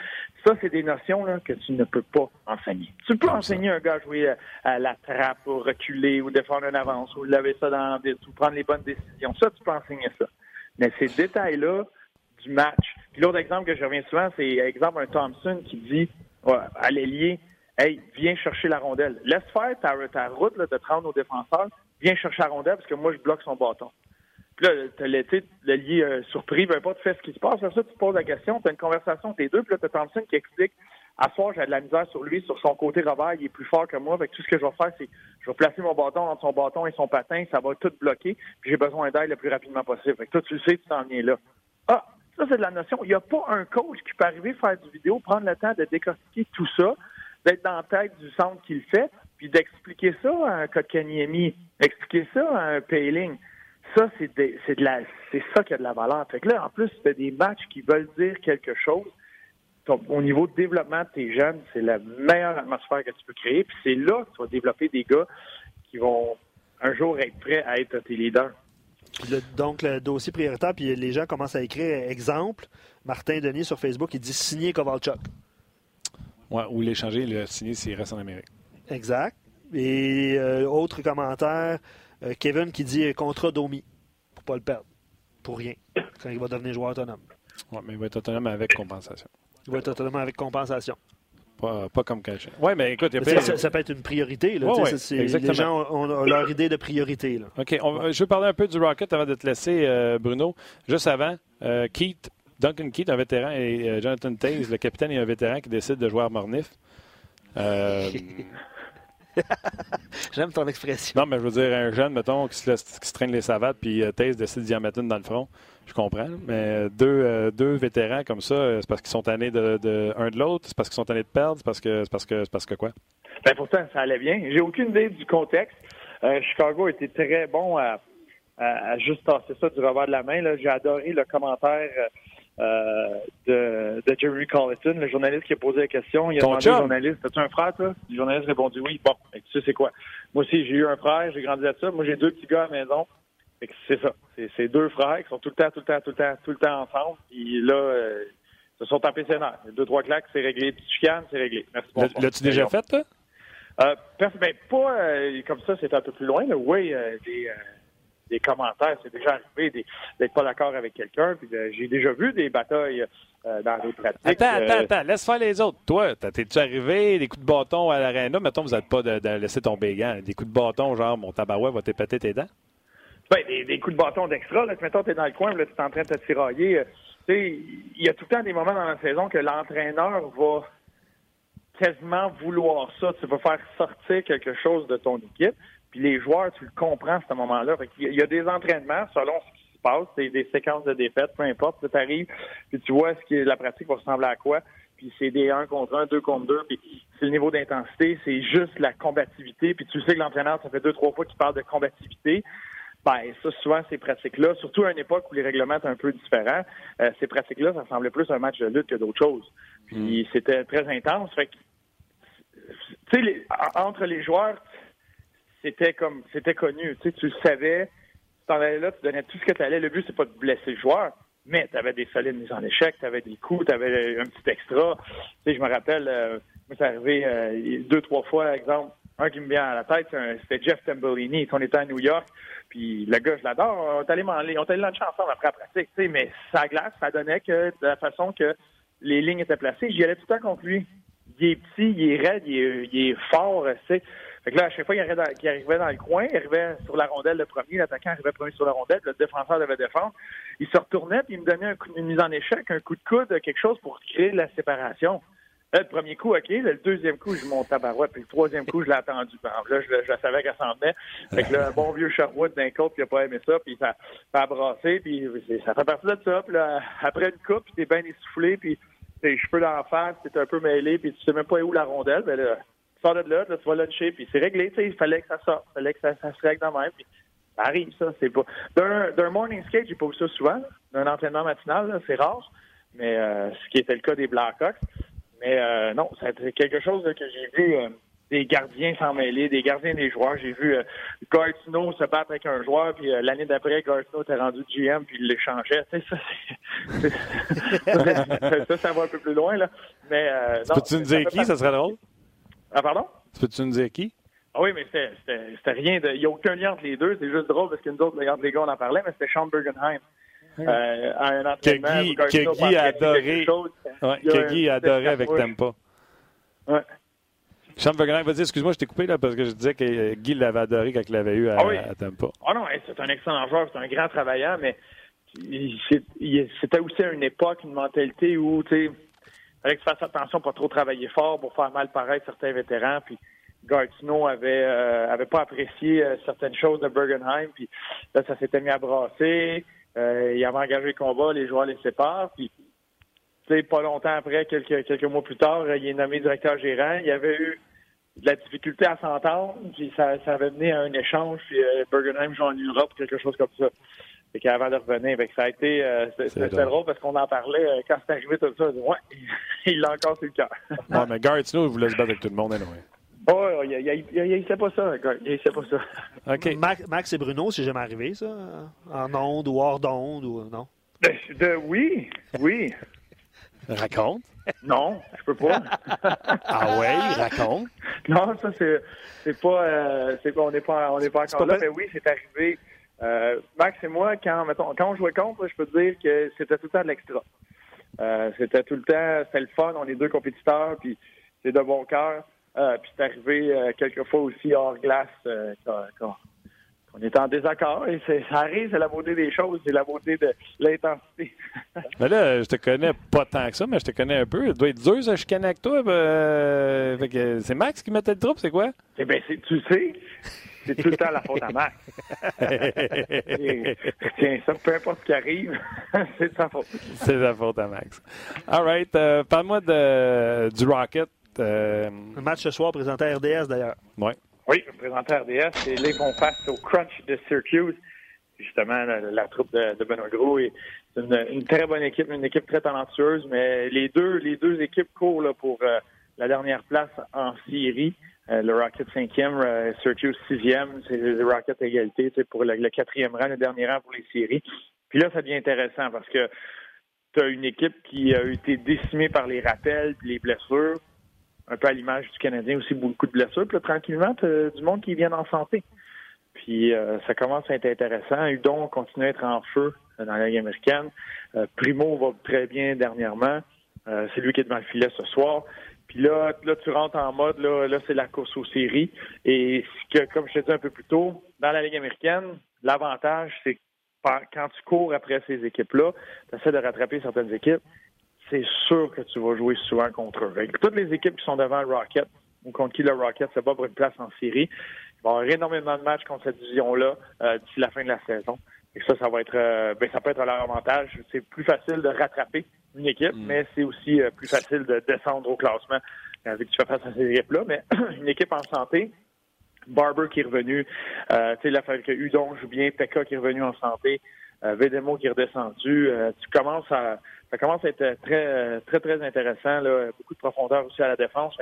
ça, c'est des notions là, que tu ne peux pas enseigner. Tu peux enseigner un gars à jouer à, la trappe, ou reculer, ou défendre une avance, ou laver ça dans ou prendre les bonnes décisions. Ça, tu peux enseigner ça. Mais ces détails-là, du match. Puis l'autre exemple que je reviens souvent, c'est exemple un Thompson qui dit à l'ailier Hey, viens chercher la rondelle. Laisse faire ta, route là, de te rendre au défenseur. Viens chercher la rondelle parce que moi, je bloque son bâton. Puis là, tu as l'allié euh, surpris, peu importe, fais ce qui se passe. Après ça, tu poses la question, tu as une conversation entre les deux. Puis là, tu as Thompson qui explique à soir, j'ai de la misère sur lui, sur son côté Robert, il est plus fort que moi. Avec tout ce que je vais faire, c'est je vais placer mon bâton entre son bâton et son patin, ça va tout bloquer, puis j'ai besoin d'aide le plus rapidement possible. Fait que toi, tu le sais, tu t'en viens là. Ah, ça, c'est de la notion. Il n'y a pas un coach qui peut arriver faire du vidéo, prendre le temps de décortiquer tout ça, d'être dans la tête du centre qu'il fait, puis d'expliquer ça à un Kotkaniemi, expliquer ça à un Payling. Ça, c'est de, la, c'est ça qui a de la valeur. Fait que là, en plus, c'est des matchs qui veulent dire quelque chose. au niveau de développement de tes jeunes, c'est la meilleure atmosphère que tu peux créer. Puis c'est là que tu vas développer des gars qui vont un jour être prêts à être tes leaders donc, le dossier prioritaire, puis les gens commencent à écrire exemple. Martin Denis sur Facebook, il dit signer Kovalchuk. Ouais, ou l'échanger, le signer s'il reste en Amérique. Exact. Et euh, autre commentaire, euh, Kevin qui dit euh, contrat Domi pour pas le perdre. Pour rien. Quand il va devenir joueur autonome. Oui, mais il va être autonome avec compensation. Il va être autonome avec compensation. Pas, comme caché. Oui, mais écoute, ça, peut être une priorité. Là, les gens ont, leur idée de priorité. Là. OK. je veux parler un peu du Rocket avant de te laisser, euh, Bruno. Juste avant, euh, Keith, Duncan Keith, un vétéran, et euh, Jonathan Taze, le capitaine, et un vétéran qui décide de jouer à Mornif. J'aime ton expression. Non, mais je veux dire, un jeune, mettons, qui se, traîne les savates, puis Taze décide d'y en mettre une dans le front. Je comprends. Mais deux, euh, deux vétérans comme ça, euh, c'est parce qu'ils sont tannés de, de, un de l'autre, c'est parce qu'ils sont tannés de perdre, c'est parce que c'est parce que c'est parce que quoi? Ben pourtant, ça allait bien. J'ai aucune idée du contexte. Euh, Chicago était très bon à, à, juste tasser ça du revers de la main. J'ai adoré le commentaire de, de Jerry Colleton, le journaliste qui a posé la question. Il a demandé au journaliste As-tu un frère, toi? Le journaliste a répondu oui. Bon, tu sais, c'est quoi Moi aussi, j'ai eu un frère, j'ai grandi à ça. Moi, j'ai deux petits gars à la maison. C'est ça. C'est deux frères qui sont tout le temps, tout le temps, tout le temps, tout le temps ensemble. Puis là, euh, ils se sont tapés. Deux, trois claques, c'est réglé. Tu chicanes, c'est réglé. Merci L'as-tu déjà fait, toi? Euh, ben, pas euh, comme ça, c'est un peu plus loin. Oui, euh, des, des, commentaires, c'est déjà arrivé d'être pas d'accord avec quelqu'un. Puis j'ai déjà vu des batailles dans les pratiques. Attends, attends, attends, laisse faire les autres. Toi, t'es-tu arrivé, des coups de bâton à l'aréna? Mettons, vous n'êtes pas de, de, laisser tomber gants. Des coups de bâton, genre, mon tabarouet va t'épater tes dents? Ben, des, coups de bâton d'extra. Là, mettons, tu es dans le coin, là, tu es en train de te tirailler. Euh, il y a tout le temps des moments dans la saison que l'entraîneur va quasiment vouloir ça. Tu vas faire sortir quelque chose de ton équipe. Puis les joueurs, tu le comprends à ce moment-là. Il y a des entraînements selon ce qui se passe, des, des séquences de défaites, peu importe. Tu arrives, puis tu vois ce qui la pratique va ressembler à quoi. Puis c'est des 1 contre 1, 2 contre 2, puis c'est le niveau d'intensité, c'est juste la combativité. Puis tu sais que l'entraîneur, ça fait deux, trois fois qu'il parle de combativité. Ben, ça, souvent, ces pratiques-là, surtout à une époque où les règlements étaient un peu différents, euh, ces pratiques-là, ça ressemblait plus à un match de lutte que d'autres choses. Puis hmm. c'était très intense. Fait que, tu sais, entre les joueurs, c'était comme, c'était connu. Tu tu le savais. Tu t'en allais là, tu donnais tout ce que tu allais. Le but, c'est pas de blesser le joueur, mais tu avais des solides mises en échec, tu avais des coups, tu avais un petit extra. Tu sais, je me rappelle, euh, moi, c'est arrivé euh, deux, trois fois, exemple, un qui me vient à la tête, c'était Jeff Tambellini. On était à New York, puis le gars, je l'adore. On est allé on est allé ensemble après la pratique, tu sais, mais sa glace, ça donnait que de la façon que les lignes étaient placées, j'y allais tout le temps contre lui. Il est petit, il est raide, il est, fort, tu sais. Fait que là, à chaque fois qu'il arrivait, dans, le coin, il arrivait sur la rondelle le premier, l'attaquant arrivait premier sur la rondelle, le défenseur devait défendre. Il se retournait, puis il me donnait un coup, une mise en échec, un coup de coude, quelque chose pour créer la séparation. Là, le premier coup, OK. le deuxième coup, je monte à barouette. Puis le troisième coup, je l'ai attendu. Là, je, savais qu'elle s'en venait. Fait que là, un bon vieux Sherwood d'un côté qui a pas aimé ça, puis ça, a brassé, puis ça fait partie de ça. Puis là, après une coupe, puis t'es bien essoufflé, puis tes cheveux d'en face, t'es un peu mêlé, puis tu sais même pas où la rondelle. Ben là, sors de là, là tu vas luncher, puis c'est réglé. Tu sais, il fallait que ça sorte. Il fallait que ça, ça se règle dans même. Puis ça arrive, ça. C'est pas... D'un morning skate, j'ai pas vu ça souvent. D'un entraînement matinal, c'est rare. mais ce qui était le cas des Blackhawks. Mais non, c'est quelque chose que j'ai vu des gardiens s'en mêler, des gardiens des joueurs. J'ai vu euh, se battre avec un joueur, puis l'année d'après, Gartino était rendu GM, puis il l'échangeait. ça, ça, ça, va un peu plus loin. Là. Mais, Peux-tu nous dire qui? Ça serait drôle? Ah, pardon? Peux-tu nous dire qui? Ah oui, mais c'était rien de. Il n'y a aucun lien entre les deux. C'est juste drôle parce que nous autres, les gars, on en parlait, mais c'était Sean Bergenheim. Euh, à un entraînement. Que Guy, a adoré. que Guy a adoré avec Tempa. Ouais. Sean Bergenheim, vas-y, excuse-moi, je t'ai coupé là parce que je disais que Guy l'avait adoré quand il l'avait eu à, ah oui. Tampa. Ah non, c'est un excellent joueur, c'est un grand travailleur, mais c'était aussi une époque, une mentalité où, tu sais, fallait que tu fasses attention, pas trop travailler fort pour faire mal paraître certains vétérans. Puis Gartino avait euh, avait pas apprécié euh, certaines choses de Bergenheim. Puis là, ça s'était mis à brasser. Euh, il avait engagé le combat, les joueurs les séparent. Puis pas longtemps après, quelques quelques mois plus tard, il est nommé directeur gérant. Il y avait eu de la difficulté à s'entendre, puis ça, ça avait mené à un échange, puis Bergenheim joue en Europe, quelque chose comme ça. Fait qu'avant de revenir, ça a été euh, c'était drôle parce qu'on en parlait euh, quand c'est arrivé tout ça. Ouais, il l'a encore sur le cœur. non, mais Gartino, il voulait se battre avec tout le monde, anyway. Oh, il, il, il sait pas ça, il sait pas ça. OK. Max, et Bruno, c'est jamais arrivé, ça? En onde ou hors d'onde ou non? De, oui, oui. Raconte. Non, je peux pas. ah ouais, raconte. Non, ça c'est c'est pas, euh, c'est on n'est pas on n'est pas encore là, mais oui, c'est arrivé. Euh, Max et moi, quand, mettons, quand on jouait contre, je peux te dire que c'était tout le temps de l'extra. Euh, c'était tout le temps, c'était le fun, on est deux compétiteurs, puis c'est de bon cœur. Euh, puis c'est arrivé quelquefois aussi hors glace quand, on est en désaccord. Et ça arrive, c'est la beauté des choses, c'est la beauté de l'intensité. mais là, je te connais pas tant que ça, mais je te connais un peu. Il doit être dur, ça, je connais avec toi. c'est Max qui mettait le troupe, c'est quoi? Eh bien, tu sais, c'est tout le temps la faute à Max. tiens, ça, peu importe ce qui arrive, c'est sa faute. C'est sa faute à Max. All right. Euh, parle-moi du Rocket. Euh... Un match ce soir présenté à RDS, d'ailleurs. Oui. Oui, présenté à RDS. Et là, ils font face au Crunch de Syracuse. Justement, la, troupe de, Benoît Gros. C'est une, très bonne équipe, une équipe très talentueuse, mais les deux, les deux équipes courent là, pour euh, la dernière place en série. Euh, le Rocket cinquième, euh, Syracuse sixième, c'est le Rocket égalité pour le, quatrième rang, le dernier rang pour les séries. Puis là, ça devient intéressant parce que tu as une équipe qui a été décimée par les rappels les blessures, un peu à l'image du Canadien aussi, beaucoup de blessures. Puis là, tranquillement, tu du monde qui vient en santé. Puis euh, ça commence à être intéressant. Udon continue à être en feu dans la Ligue américaine. Primo va très bien dernièrement. c'est lui qui est devant le filet ce soir. Puis là, là, tu rentres en mode, là, là c'est la course aux séries. Et ce que, comme je te dit un peu plus tôt, dans la Ligue américaine, l'avantage, c'est quand tu cours après ces équipes-là, tu essaies de rattraper certaines équipes, c'est sûr que tu vas jouer souvent contre eux. toutes les équipes qui sont devant le Rocket, ou contre qui le Rocket se bat pour une place en série, il va y avoir énormément de matchs contre cette division-là euh, d'ici la fin de la saison. Et ça, ça va être, euh, ben, ça peut être à leur avantage. C'est plus facile de rattraper une équipe, mm. mais c'est aussi euh, plus facile de descendre au classement avec tu fais face à ces équipes-là. Mais une équipe en santé, Barber qui est revenu, euh, tu sais, la que Udon joue bien, Pekka qui est revenu en santé, euh, Vedemo qui est redescendu. Euh, tu commences à, ça commence à être très, très, très intéressant. Là, beaucoup de profondeur aussi à la défense.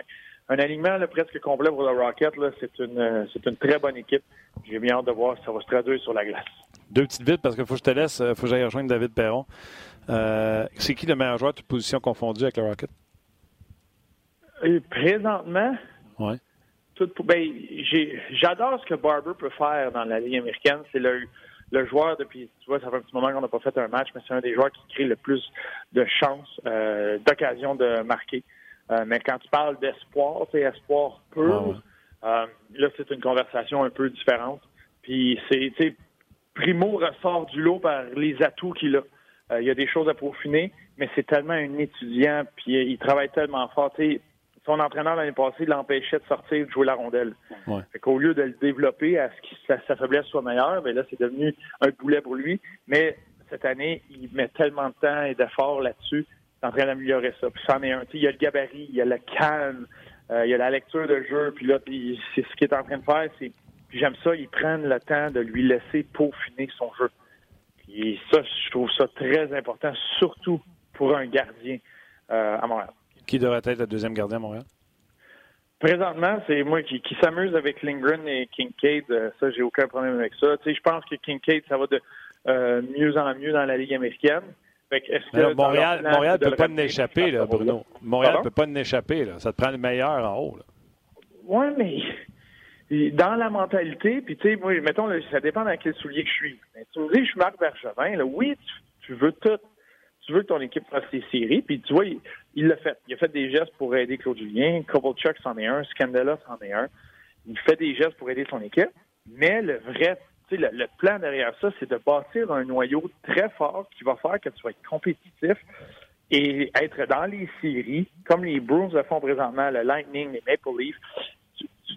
Un alignement là, presque complet pour le Rocket, là, c'est une, c'est une très bonne équipe. J'ai bien hâte de voir si ça va se traduire sur la glace. Deux petites vites parce qu'il faut que je te laisse, faut que j'aille rejoindre David Perron. Euh, c'est qui le meilleur joueur de toute position confondue avec le Rocket? Et présentement, ouais. ben, j'adore ce que Barber peut faire dans la Ligue américaine. C'est le, le joueur depuis, tu vois, ça fait un petit moment qu'on n'a pas fait un match, mais c'est un des joueurs qui crée le plus de chances, euh, d'occasions de marquer. Euh, mais quand tu parles d'espoir, c'est espoir pur, là, c'est une conversation un peu différente. Puis c'est, tu sais, Primo ressort du lot par les atouts qu'il a. Euh, il y a des choses à peaufiner, mais c'est tellement un étudiant, puis il travaille tellement fort. son entraîneur l'année passée l'empêchait de sortir de jouer la rondelle. Ouais. Fait lieu de le développer à ce que sa, faiblesse soit meilleure, ben là, c'est devenu un boulet pour lui. Mais cette année, il met tellement de temps et d'efforts là-dessus. Il est en train d'améliorer ça. Puis c'en est un. Il y a le gabarit, il y a le calme, euh, il y a la lecture de jeu. Puis là, c'est ce qu'il est en train de faire. C'est, puis j'aime ça, ils prennent le temps de lui laisser peaufiner son jeu. Et ça, je trouve ça très important, surtout pour un gardien euh, à Montréal. Qui devrait être le deuxième gardien à Montréal? Présentement, c'est moi qui, qui s'amuse avec Lindgren et Kincaid. Euh, ça, j'ai aucun problème avec ça. Tu sais, je pense que Kincaid, ça va de euh, mieux en mieux dans la Ligue américaine. Fait que, que Montréal ne peut pas n'échapper, là, Bruno. Montréal ne peut pas n'échapper. Là. Ça te prend le meilleur en haut. Oui, mais dans la mentalité, puis tu sais, moi, mettons, ça dépend dans quel soulier que je suis. Mais tu me dis, je suis Marc Bergevin, oui, tu, veux tout. Tu veux que ton équipe fasse les séries, puis tu vois, il il l'a fait. Il a fait des gestes pour aider Claude Julien, Kovalchuk c'en est un, Scandella c'en est un. Il fait des gestes pour aider son équipe, mais le vrai, tu sais, le, le plan derrière ça, c'est de bâtir un noyau très fort qui va faire que tu vas être compétitif et être dans les séries, comme les Bruins le font présentement, le Lightning, les Maple Leafs.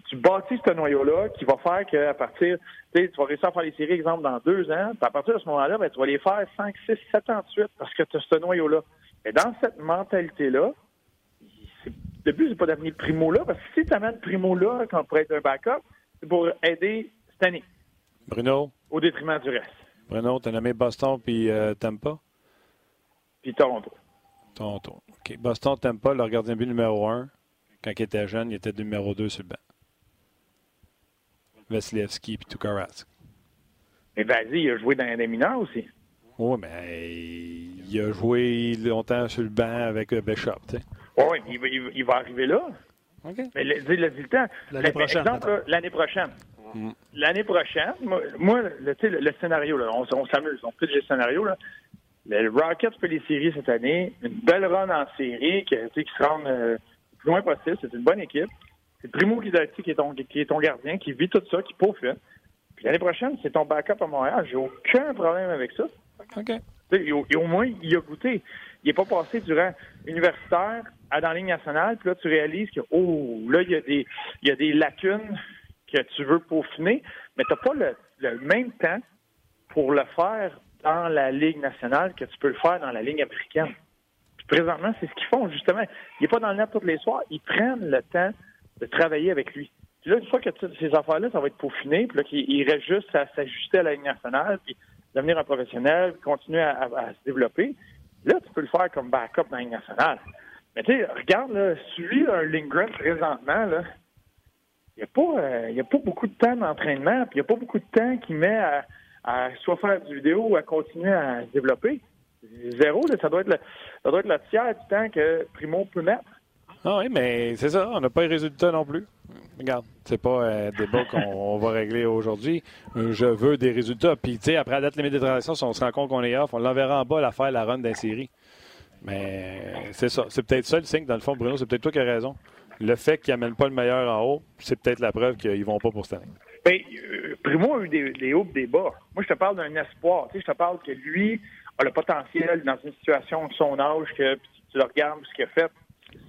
Tu, bâtis ce noyau-là qui va faire qu'à partir, tu sais, tu vas réussir à faire les séries, exemple, dans deux ans, puis à partir de ce moment-là, ben, tu vas les faire 5, 6, 7 ans de suite parce que tu as ce noyau-là. Et dans cette mentalité-là, le but, c'est pas d'amener Primo là, parce que si tu amènes Primo là, quand pour être un backup, c'est pour aider cette année, Bruno, au détriment du reste. Bruno, tu as nommé Boston puis euh, Tampa? Puis Toronto. Toronto. OK. Boston, Tampa, leur gardien but numéro un. Quand il était jeune, il était numéro 2 sur le banc. Vasilevski puis Tukaras. Mais vas-y, il a joué dans les mineurs aussi. Oui, mais il a joué longtemps sur le banc avec euh, Bishop. Oui, il, va- il va- il va arriver là. OK. Mais le, le, le temps. L'année prochaine, l'année prochaine. Mm. L'année prochaine, moi, moi, le, tu sais, le, scénario, là, on, on s'amuse, on pitch le scénario. Là. Le Rockets fait les séries cette année, une belle run en série qui se rend euh, le plus loin possible. C'est une bonne équipe. C'est Primo Guidati qui est ton, qui est ton gardien, qui vit tout ça, qui peaufine. Puis l'année prochaine, c'est ton backup à Montréal. J'ai aucun problème avec ça. OK. Et au, et au moins, il a goûté. Il n'est pas passé durant universitaire à dans la ligne nationale, puis là, tu réalises que, oh, là, il y a des, il y a des lacunes que tu veux peaufiner, mais tu n'as pas le, le même temps pour le faire dans la Ligue nationale que tu peux le faire dans la Ligue américaine. Puis présentement, c'est ce qu'ils font, justement. Il n'est pas dans le net tous les soirs. Ils prennent le temps de travailler avec lui. Puis là, une fois que ces affaires-là, ça va être peaufiné, puis là, il reste juste à s'ajuster à la Ligue nationale, puis devenir un professionnel, puis continuer à, se développer, là, tu peux le faire comme backup dans la Ligue nationale. Mais tu sais, regarde, là, celui un Lindgren présentement, là, il n'y a, pas, euh, a pas beaucoup de temps d'entraînement, puis il n'y a pas beaucoup de temps qu'il met à, à soit faire du vidéo ou à continuer à se développer. Zéro, là, ça doit être le, ça doit être le tiers du temps que Primo peut mettre. Ah oui, mais c'est ça, on n'a pas les résultats non plus. Regarde, c'est pas un débat qu'on on va régler aujourd'hui. Euh, Je veux des résultats. Puis, tu sais, après la date limite des transactions, si on se rend compte qu'on est off, on l'enverra en bas la faire la run d'un série. Mais c'est ça. C'est peut-être ça le signe, dans le fond, Bruno. C'est peut-être toi qui as raison. Le fait qu'ils n'amènent pas le meilleur en haut, c'est peut-être la preuve qu'ils vont pas pour cette année. Ben, euh, Primo a eu des, des hauts et des bas. Moi, je te parle d'un espoir. Tu sais, je te parle que lui a le potentiel dans une situation de son âge que tu le regardes ce qu'il a fait.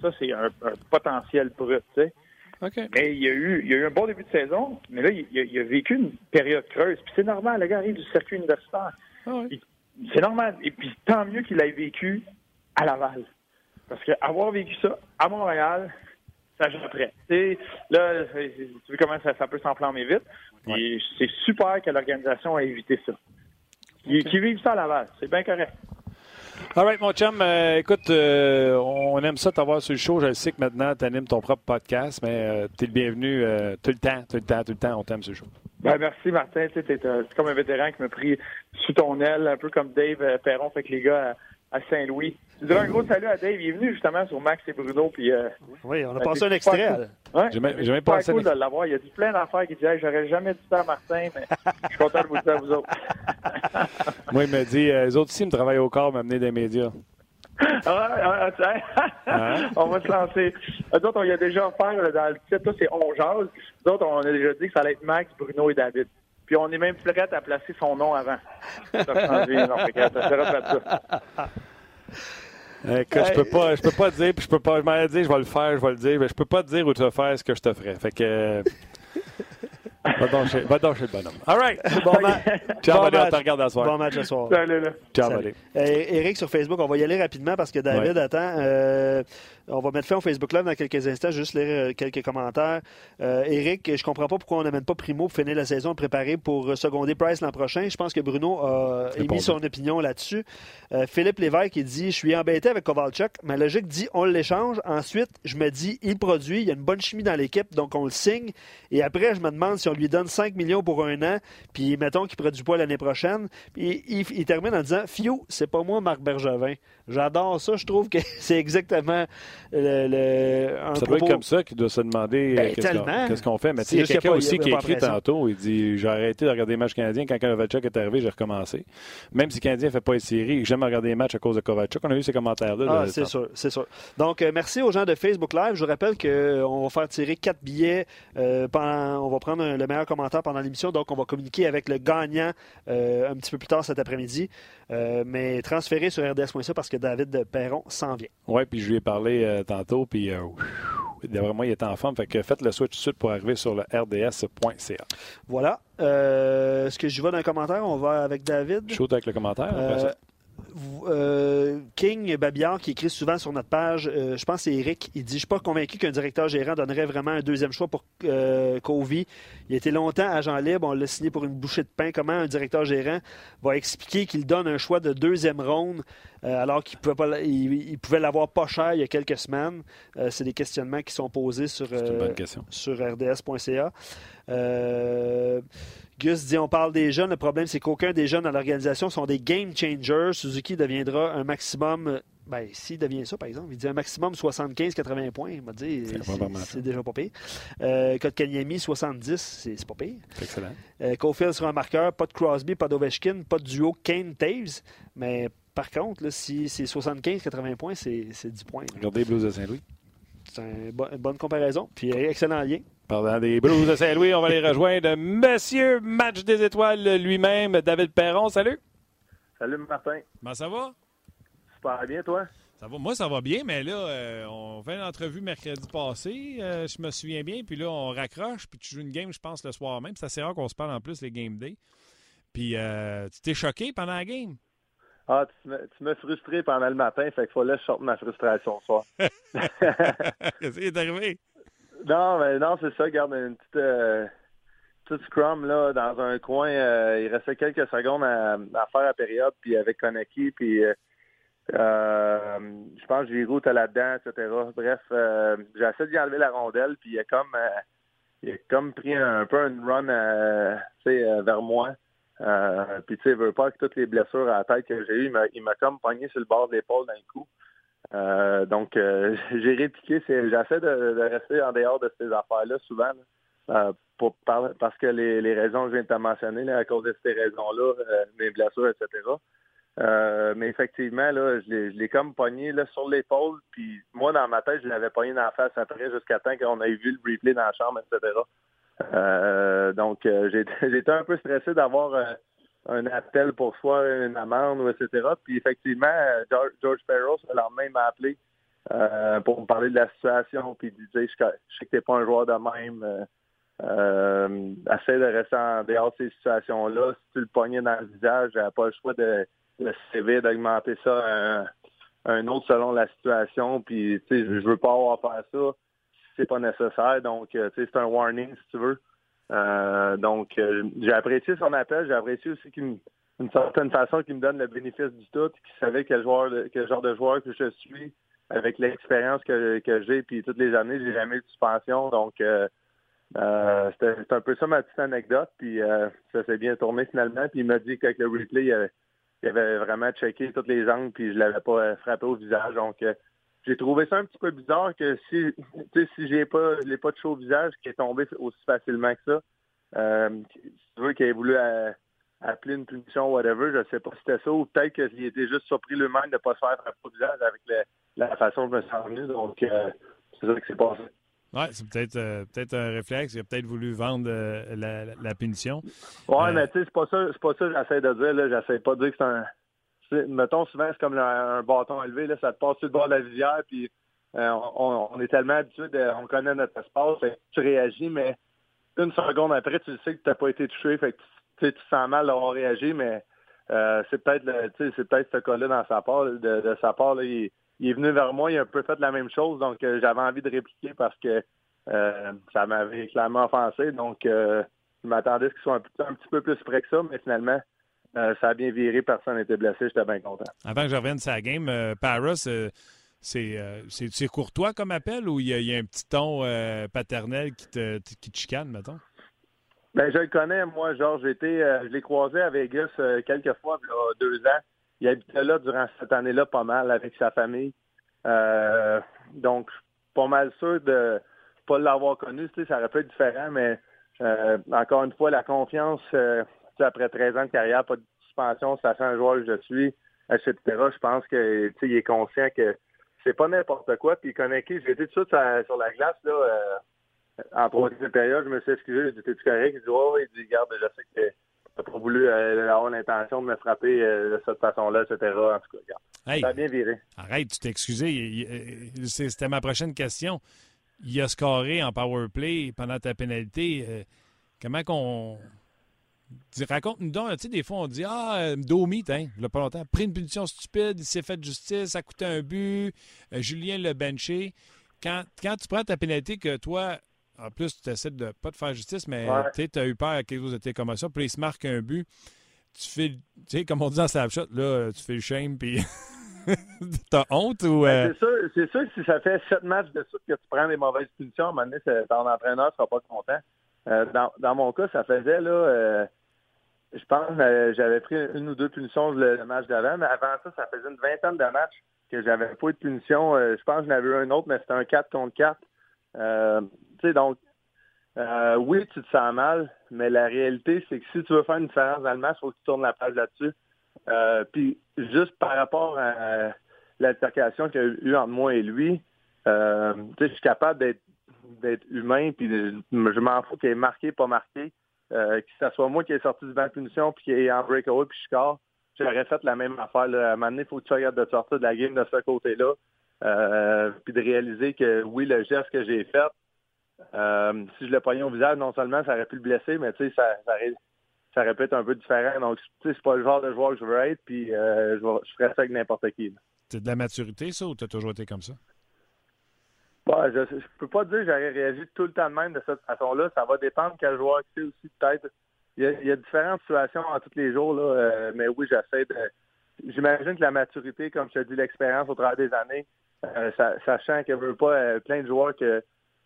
Ça, c'est un, un potentiel brut, tu sais. Mais il y a eu, il y a eu un bon début de saison, mais là, il, il a, il a vécu une période creuse. Puis c'est normal, le gars arrive du circuit universitaire. Ah oui. C'est normal. Et puis tant mieux qu'il ait vécu à Laval. Parce qu'avoir vécu ça à Montréal, ça après. Tu sais, là, tu vois comment ça, ça peut s'enflammer vite. Et c'est super que l'organisation ait évité ça. Qu'ils vivent ça à Laval, c'est bien correct. All right, mon chum, euh, écoute, euh, on aime ça t'avoir sur le show. Je sais que maintenant, tu animes ton propre podcast, mais tu es le bienvenu euh, tout le temps, tout le temps, tout le temps. On t'aime sur le show. Ben, merci, Martin. Tu euh, c'est comme un vétéran qui m'a pris sous ton aile, un peu comme Dave euh, Perron fait que les gars à Saint-Louis. Je dirais un gros salut à Dave. Il est venu justement sur Max et Bruno. Puis, euh, Oui, on a Ben, passé un extrait. ouais, J'ai même- j'ai passé cool de l'avoir. Il a dit plein d'affaires qui disait hey, j'aurais jamais dit ça à Martin, mais je suis content de vous le dire à vous autres. Moi, il m'a dit, euh, les autres ici me travaillent au corps, m'amener des médias. Ah, ah, tiens. Hein? on va se lancer. Nous autres, on y a déjà offert là, dans le titre, là, c'est On jase. Nous autres, on a déjà dit que ça allait être Max, Bruno et David. Puis on est même prêt à placer son nom avant. Ça sera fait ça. Euh, que je peux pas, je peux pas dire, puis je peux pas, je m'en dit, je vais le faire, je vais le dire, mais je peux pas te dire où tu vas faire ce que je te ferai. Fait que, Va donc chez, le bonhomme. All right. Bon, ma- Ciao, bon on match. te regarde à soir. Bon match ce soir. Salut, là. Ciao, Salut. Euh, Eric sur Facebook, on va y aller rapidement parce que David Ouais. attend. Euh, on va mettre fin au Facebook Live dans quelques instants, juste lire euh, quelques commentaires. Euh, Eric, je comprends pas pourquoi on n'amène pas Primo pour finir la saison préparée pour euh, seconder Price l'an prochain. Je pense que Bruno a émis son opinion là-dessus. Euh, Philippe Lévesque, il dit Je suis embêté avec Kovalchuk. Ma logique dit on l'échange. Ensuite, je me dis il produit, il y a une bonne chimie dans l'équipe, donc on le signe. Et après, je me demande si on lui donne 5 millions pour un an, puis mettons qu'il ne produit pas l'année prochaine. Puis il, il termine en disant Fiou, c'est pas moi, Marc Bergevin. J'adore ça. Je trouve que c'est exactement le, le- un Ça doit être propos- comme ça qu'il doit se demander Ben, euh, qu'est-ce qu'on- tellement. qu'est-ce qu'on fait. Mais il y a quelqu'un aussi qui a écrit tantôt. Il dit J'ai arrêté de regarder les matchs canadiens. Quand Kovacic est arrivé, j'ai recommencé. Même si le Canadien ne fait pas les séries, j'aime regarder les matchs à cause de Kovacic. On a eu ces commentaires-là. Ah, c'est sûr, c'est sûr. Donc, euh, merci aux gens de Facebook Live. Je vous rappelle qu'on va faire tirer quatre billets. euh, pendant, on va prendre un- le meilleur commentaire pendant l'émission. Donc, on va communiquer avec le gagnant euh, un petit peu plus tard cet après-midi. Euh, mais transféré sur RDS.ca parce que David Perron s'en vient. Oui, puis je lui ai parlé euh, tantôt, puis euh, d'après moi, il est en forme. Fait que faites le switch tout de suite pour arriver sur le rds.ca. Voilà. Euh, Est-ce que j'y vais dans un commentaire? On va avec David. Shoot avec le commentaire. après Euh, ça. Euh, King Babillard, qui écrit souvent sur notre page, euh, je pense que c'est Eric, il dit Je suis pas convaincu qu'un directeur gérant donnerait vraiment un deuxième choix pour euh, Covey. Il a été longtemps agent libre, on l'a signé pour une bouchée de pain. Comment un directeur gérant va expliquer qu'il donne un choix de deuxième ronde euh, alors qu'il pouvait, pas, il, il pouvait l'avoir pas cher il y a quelques semaines? C'est des questionnements qui sont posés sur, sur rds.ca. Euh, Gus dit on parle des jeunes. Le problème, c'est qu'aucun des jeunes dans l'organisation sont des game changers. Suzuki deviendra un maximum. Ben, s'il devient ça, par exemple, il dit un maximum 75-80 points. Il m'a dit C'est déjà pas pire. Euh, Kotkaniemi, 70, c'est pas pire. Excellent. Euh, Caulfield sera un marqueur. Pas de Crosby, pas d'Ovechkin, pas de duo Kane-Taves. Mais par contre, là, si c'est 75-80 points, c'est c'est 10 points. Regardez les Blues de Saint-Louis. C'est une bonne comparaison. Puis excellent lien. Parlant des Blues de Saint-Louis, on va les rejoindre. Monsieur Match des Étoiles lui-même, David Perron. Salut. Salut, Martin. Ben, ça va? Super bien, toi? Ça va? Moi, ça va bien, mais là, euh, on fait une entrevue mercredi passé, euh, je me souviens bien, puis là, on raccroche, puis tu joues une game, je pense, le soir même. C'est assez rare qu'on se parle en plus les game day. Puis, euh, tu t'es choqué pendant la game? Ah, tu m'as- tu m'as frustré pendant le matin, fait qu'il fallait que je sorte ma frustration ce soir. Qu'est-ce qui est arrivé? Non, mais non, c'est ça. Regarde, une petite, euh, petite scrum là, dans un coin. euh, il restait quelques secondes à, faire la période, puis avec Koneki, puis euh, je pense que Giroud était là-dedans, etc. Bref, j'ai essayé d'y enlever la rondelle, puis il a comme il a comme pris un, peu une run vers moi. Puis tu sais, veut pas que toutes les blessures à la tête que j'ai eues, il m'a comme pogné sur le bord de l'épaule d'un coup. Euh, donc, euh, j'ai répliqué. J'essaie de, de rester en dehors de ces affaires-là souvent, là, euh, pour, par- parce que les, les raisons que je viens de te mentionner, là, à cause de ces raisons-là, euh, mes blessures, etc. Euh, mais effectivement, là, je l'ai comme pogné là, sur l'épaule. Puis moi, dans ma tête, je l'avais pogné dans la face après, jusqu'à temps qu'on ait vu le replay dans la chambre, etc. Euh, donc, j'ai j'étais un peu stressé d'avoir un appel pour soit une amende etc. Puis effectivement, George, Farrell, le lendemain, m'a appelé euh, pour me parler de la situation. Puis il disait, je, sais que t'es pas un joueur de même. Euh, de rester en dehors de ces situations-là. Si tu le pognais dans le visage, j'avais pas le choix de le CV, d'augmenter ça un, un autre selon la situation. Puis, tu sais, je veux pas avoir à faire ça c'est pas nécessaire. Donc, euh, tu sais, c'est un warning, si tu veux. Euh, donc, euh, j'ai apprécié son appel. J'ai apprécié aussi qu'il d'une certaine façon qu'il me donne le bénéfice du tout, qu'il savait quel joueur, quel genre de joueur que je suis, avec l'expérience que, que j'ai, puis toutes les années, j'ai jamais eu de suspension. Donc, euh, euh, c'était un peu ça ma petite anecdote. Puis euh, ça s'est bien tourné finalement. Puis il m'a dit qu'avec le replay, il avait, vraiment checké toutes les angles, puis je l'avais pas frappé au visage. Donc, euh, j'ai trouvé ça un petit peu bizarre que si tu sais, si j'ai pas je l'ai pas de chaud au visage qui est tombé aussi facilement que ça. Euh, tu veux qu'il ait voulu euh, appeler une punition whatever, je sais pas si c'était ça ou peut-être qu'il était juste surpris lui-même de ne pas se faire frapper au visage avec le- la façon dont je me suis revenu. Donc euh, c'est ça qui s'est passé. Ouais, c'est peut-être euh, peut-être un réflexe. Il a peut-être voulu vendre la, punition. Ouais, Euh, mais tu sais, c'est pas ça, c'est pas ça que j'essaie de dire, là. J'essaie pas de dire que c'est un. Mettons, souvent, c'est comme un bâton élevé, là. Ça te passe sur le bord de la visière, puis euh, on, on est tellement habitué, de, on connaît notre espace, tu réagis, mais une seconde après, tu sais que tu n'as pas été touché, fait que tu, tu sens mal d'avoir réagi, mais euh, c'est peut-être c'est peut-être ce cas-là dans sa part. De, sa part, il, est venu vers moi, il a un peu fait la même chose, donc euh, j'avais envie de répliquer parce que euh, ça m'avait clairement offensé. Donc je m'attendais à ce qu'il soit un, petit peu plus près que ça, mais finalement, ça a bien viré, personne n'était blessé, j'étais bien content. Avant que je revienne sur la game, Paris, c'est courtois comme appel ou il y, a un petit ton paternel qui te, qui te chicane, mettons? Ben, je le connais, moi, Georges. Euh, je l'ai croisé à Vegas euh, quelques fois, il y a deux ans. Il habitait là durant cette année-là pas mal avec sa famille. Euh, donc, pas mal sûr de pas l'avoir connu. Tu sais, ça aurait pu être différent, mais encore une fois, la confiance, après 13 ans de carrière, pas de suspension, sachant un joueur que je suis, etc., je pense que il est conscient que c'est pas n'importe quoi. Puis il connaît qui? J'ai été tout de suite sur la glace, là en troisième période, je me suis excusé. J'ai dit, tu correct? Il dit, oh, il dit, garde, je sais que t'as pas voulu euh, avoir l'intention de me frapper euh, de cette façon-là, etc. En tout cas, regarde. ça a bien viré. Arrête, tu t'es excusé. C'était ma prochaine question. Il a scoré en power play pendant ta pénalité. Euh, comment qu'on. Raconte-nous donc, tu sais, des fois, on dit Ah, Domi, il n'a pas longtemps, pris une punition stupide, il s'est fait justice, ça a coûté un but, Julien l'a benché. Quand, quand tu prends ta pénalité que toi, en plus, tu essaies de pas te faire justice, mais tu as eu peur à quelque chose de tes commotions, puis il se marque un but. Tu fais, tu sais, comme on dit dans Snapshot, là, tu fais le shame, puis t'as honte ou. Ben, euh? c'est sûr, que si ça fait sept matchs de suite que tu prends des mauvaises punitions, à un moment donné, ton entraîneur ne sera pas content. Euh, dans, mon cas, ça faisait, là, euh, je pense, j'avais pris une ou deux punitions le, match d'avant, mais avant ça, ça faisait une vingtaine de matchs que j'avais pas eu de punition. je pense que j'en avais eu un autre, mais c'était un 4 contre 4 tu sais, donc, euh, oui, tu te sens mal, mais la réalité, c'est que si tu veux faire une différence dans le match, il faut que tu tournes la page là-dessus. Euh, puis, juste par rapport à l'altercation qu'il y a eu entre moi et lui, euh, tu sais, je suis capable d'être humain, puis je m'en fous qu'il ait marqué, pas marqué. Que ce soit moi qui ai sorti du banc de punition, puis qui est en breakaway, puis je score, j'aurais fait la même affaire. Là. À un moment donné, il faut que tu regardes de sortir de la game de ce côté-là, puis de réaliser que, oui, le geste que j'ai fait, euh, si je le pognais au visage, non seulement ça aurait pu le blesser, mais tu sais, ça, ça, aurait, pu être un peu différent. Donc, tu sais, c'est pas le genre de joueur que je veux être, puis euh, je, je, ferais ça avec n'importe qui. C'est de la maturité, ça, ou tu as toujours été comme ça? Bah, je, je peux pas dire que j'aurais réagi tout le temps de même de cette façon-là. Ça va dépendre quel joueur c'est aussi, peut-être. Il y, a, il y, a, différentes situations en tous les jours, là, euh, mais oui, j'essaie de. J'imagine que la maturité, comme je te dis, l'expérience au travers des années, euh, sachant qu'il veut pas plein de joueurs que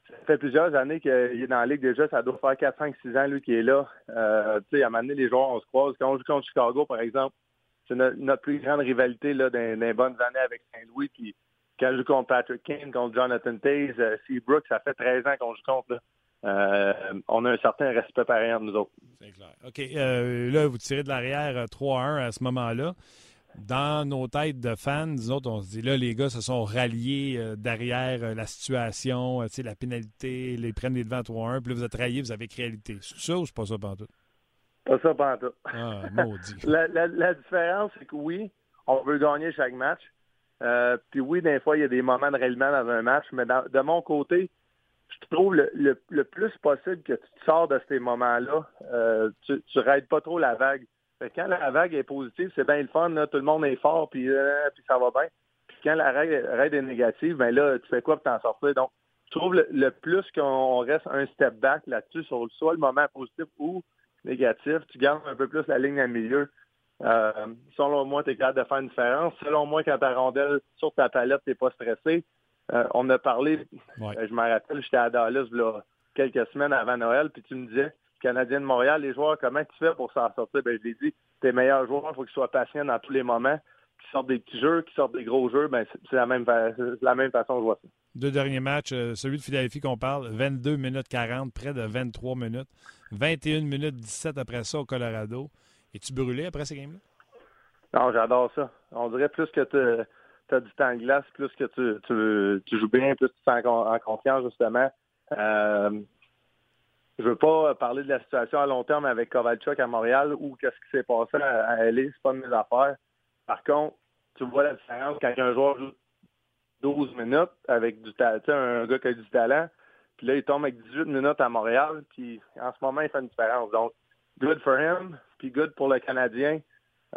ça fait plusieurs années qu'il est dans la ligue déjà. Ça doit faire 4, 5, 6 ans, lui, qui est là. Euh, tu sais, à un moment donné, les joueurs, on se croise. Quand on joue contre Chicago, par exemple, c'est notre, plus grande rivalité là, dans, les bonnes années avec Saint-Louis. Quand je joue contre Patrick Kane, contre Jonathan Taze, euh, Seabrook, ça fait 13 ans qu'on joue contre. Là. Euh, on a un certain respect par entre nous autres. C'est clair. OK. Euh, là, vous tirez de l'arrière 3-1 à ce moment-là dans nos têtes de fans, nous autres, on se dit là, les gars se sont ralliés euh, derrière euh, la situation, euh, la pénalité, les prennent les devants 3-1, puis là, vous êtes ralliés, vous avez créalité. C'est ça ou c'est pas ça, Pantoute? Pas ça, Pantoute. Ah, maudit. la, la, différence, c'est que oui, on veut gagner chaque match. Puis oui, des fois, il y a des moments de ralliement dans un match, mais de mon côté, je trouve le, le, plus possible que tu te sors de ces moments-là. tu, tu raides pas trop la vague quand la vague est positive, c'est bien le fun, tout le monde est fort, puis, euh, puis ça va bien. Puis quand la vague est négative, ben là, tu fais quoi pour t'en sortir? Donc, je trouve le, plus qu'on reste un step back là-dessus, sur soit le moment positif ou négatif, tu gardes un peu plus la ligne à milieu. Euh, selon moi, tu es capable de faire une différence. Selon moi, quand ta rondelle sur ta palette, tu n'es pas stressé. Euh, on a parlé, je me rappelle, j'étais à Dallas là, quelques semaines avant Noël, puis tu me disais, Canadien de Montréal, les joueurs, comment tu fais pour s'en sortir? Ben, je l'ai dit, tes meilleurs joueurs, il faut qu'ils soient patients dans tous les moments, qu'ils sortent des petits jeux, qu'ils sortent des gros jeux. Ben, c'est la même, la même façon que je vois ça. Deux derniers matchs, euh, celui de Philadelphie qu'on parle, 22 minutes 40, près de 23 minutes. 21 minutes 17 après ça au Colorado. Es-tu brûlé après ces games-là? Non, j'adore ça. On dirait plus que tu as du temps de glace, plus que tu, tu, joues bien, plus tu te sens en, confiance, justement. Euh, je veux pas parler de la situation à long terme avec Kovalchuk à Montréal ou qu'est-ce qui s'est passé à, à LA, c'est pas de mes affaires. Par contre, tu vois la différence quand un joueur joue 12 minutes avec du talent, un gars qui a du talent, Puis là, il tombe avec 18 minutes à Montréal. Puis en ce moment, il fait une différence. Donc, good for him. Puis good pour le Canadien.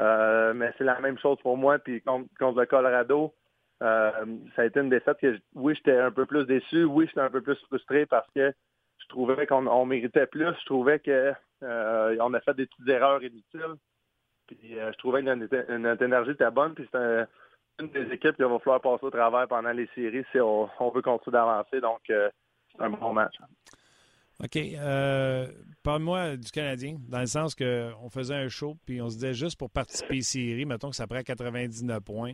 Euh, mais c'est la même chose pour moi. Puis contre, contre le Colorado, euh, ça a été une défaite que, oui, j'étais un peu plus déçu. Oui, j'étais un peu plus frustré parce que je trouvais qu'on on méritait plus. Je trouvais qu'on euh, a fait des petites erreurs inutiles. Puis euh, je trouvais que notre, énergie était bonne. Puis c'était une des équipes qu'il va falloir passer au travers pendant les séries si on, veut continuer d'avancer. Donc, c'est un bon match. OK. Euh, Parle-moi du Canadien, dans le sens qu'on faisait un show, puis on se disait juste pour participer aux séries, mettons que ça prend 99 points.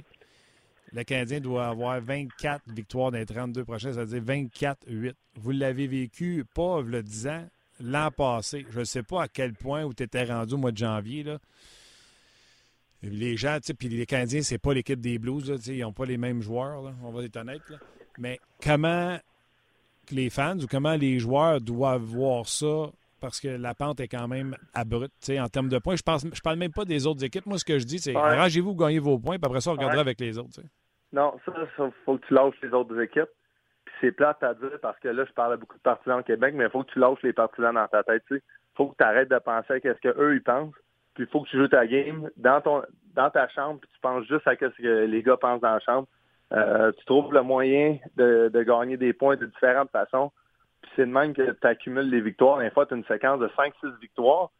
Le Canadien doit avoir 24 victoires dans les 32 prochains, c'est-à-dire 24-8. Vous l'avez vécu, pas le 10 ans, l'an passé. Je ne sais pas à quel point où tu étais rendu au mois de janvier. Là. Les gens, puis les Canadiens, c'est pas l'équipe des Blues. Là, ils n'ont pas les mêmes joueurs, là, on va être honnête. Là. Mais comment les fans ou comment les joueurs doivent voir ça? Parce que la pente est quand même abrupte en termes de points. Je pense, je parle même pas des autres équipes. Moi, ce que je dis, c'est Ouais. arrangez-vous, gagnez vos points, puis après ça, on regardera Ouais. avec les autres. Non, ça, il faut que tu lâches les autres équipes. Puis c'est plate à dire parce que là, je parle à beaucoup de partisans au Québec, mais il faut que tu lâches les partisans dans ta tête. Il faut que tu arrêtes de penser à ce qu'eux, ils pensent. Puis il faut que tu joues ta game dans ton dans ta chambre, puis tu penses juste à ce que les gars pensent dans la chambre. Euh, tu trouves le moyen de, de gagner des points de différentes façons. Puis c'est de même que tu accumules les victoires. Des fois, tu as une séquence de 5-6 victoires.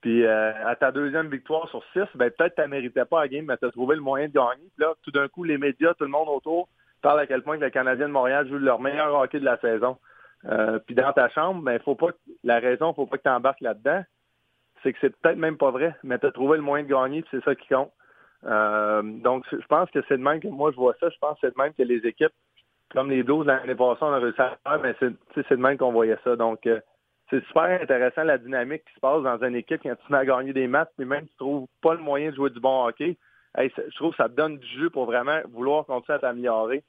Puis euh, à ta deuxième victoire sur six, ben peut-être que tu ne méritais pas la game, mais tu as trouvé le moyen de gagner. Puis là, tout d'un coup, les médias, tout le monde autour, parle à quel point que le Canadien de Montréal joue leur meilleur hockey de la saison. Euh, puis dans ta chambre, ben faut pas que- la raison, faut pas que tu embarques là-dedans. C'est que c'est peut-être même pas vrai, mais tu as trouvé le moyen de gagner, c'est ça qui compte. Euh, donc, je pense que c'est de même que moi je vois ça. Je pense que c'est de même que les équipes, comme les 12 l'année passée, on a réussi à faire, mais c'est de même qu'on voyait ça. Donc, euh, c'est super intéressant la dynamique qui se passe dans une équipe quand tu à gagner des matchs, puis même si tu trouves pas le moyen de jouer du bon hockey, hey, je trouve que ça te donne du jus pour vraiment vouloir continuer à t'améliorer.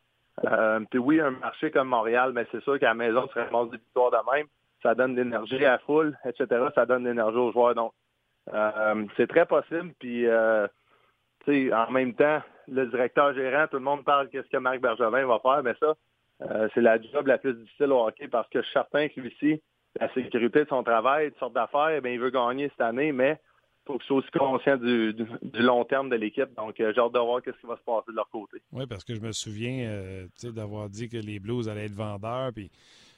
Euh, puis oui, un marché comme Montréal, mais c'est sûr qu'à la maison, tu ramasses des victoires de même. Ça donne de l'énergie à la foule, etc. Ça donne de l'énergie aux joueurs. Donc, c'est très possible. Puis, en même temps, le directeur gérant, tout le monde parle qu'est-ce que Marc Bergevin va faire, mais ça, euh, c'est la job la plus difficile au hockey parce que je suis certain que lui-ci, la sécurité de son travail, de sorte d'affaires, ben, il veut gagner cette année, mais il faut qu'il soit aussi conscient du, long terme de l'équipe. Donc, euh, j'ai hâte de voir qu'est-ce qui va se passer de leur côté. Oui, parce que je me souviens euh, d'avoir dit que les Blues allaient être vendeurs, puis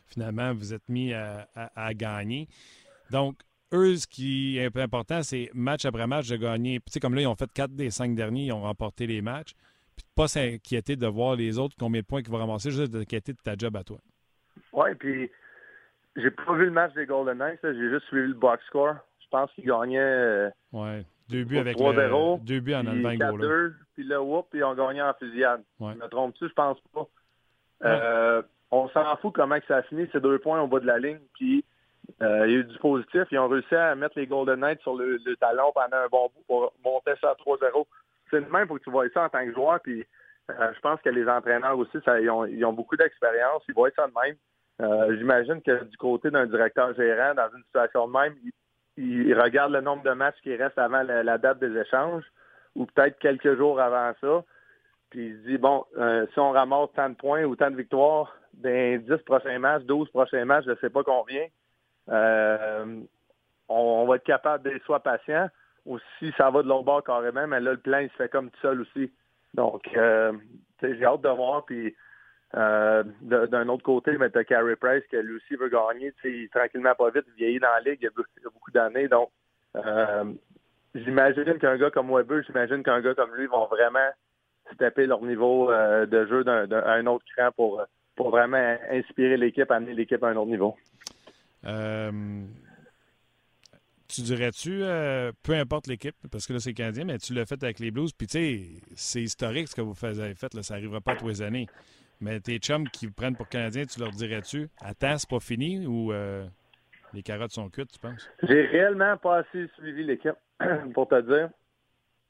finalement, vous êtes mis à- à gagner. Donc, eux, ce qui est un peu important, c'est match après match de gagner. Tu sais, comme là, ils ont fait quatre des cinq derniers, ils ont remporté les matchs. Puis de pas s'inquiéter de voir les autres combien de points qu'ils vont ramasser, juste de s'inquiéter de ta job à toi. Oui, puis j'ai pas vu le match des Golden Knights, là. j'ai juste suivi le box score. Je pense qu'ils gagnaient euh, Ouais. Deux buts avec 3-0, le, deux buts en puis un goal. 4-2, puis là, whoop, puis ils ont gagné en fusillade. Ouais. Je me trompe-tu? Je pense pas. Euh, on s'en fout comment que ça a fini, ces deux points au bas de la ligne, puis euh, il y a eu du positif. Ils ont réussi à mettre les Golden Knights sur le, talon pendant un bon bout pour monter ça à 3-0. C'est le même pour que tu vois ça en tant que joueur, puis euh, je pense que les entraîneurs aussi, ils, ont, beaucoup d'expérience, ils voient ça de même. Euh, J'imagine que du côté d'un directeur gérant, dans une situation de même, il, regarde le nombre de matchs qui restent avant la, date des échanges, ou peut-être quelques jours avant ça, puis il se dit, bon, si on ramasse tant de points ou tant de victoires dans les 10 prochains matchs, 12 prochains matchs, je ne sais pas combien, on, on va être capable d'être soit patient, ou si ça va de l'autre bord carrément, mais là, le plan, il se fait comme tout seul aussi. Donc, euh, tu j'ai hâte de voir, puis euh, d'un autre côté, mais t'as Carey Price qui lui aussi veut gagner, tu tranquillement pas vite, il vieillit dans la ligue, il y a, beaucoup- d'années, donc euh, j'imagine qu'un gars comme Weber, j'imagine qu'un gars comme lui vont vraiment stepper leur niveau euh, de jeu d'un, autre cran pour vraiment inspirer l'équipe, amener l'équipe à un autre niveau. Euh, tu dirais-tu, euh, peu importe l'équipe, parce que là, c'est Canadien, mais tu l'as fait avec les Blues, puis tu sais, c'est historique ce que vous avez fait, ça n'arrivera pas tous les années. Mais tes chums qui prennent pour Canadien, tu leur dirais-tu, attends, c'est pas fini ou euh, les carottes sont cuites, tu penses? J'ai réellement pas assez suivi l'équipe, pour te dire.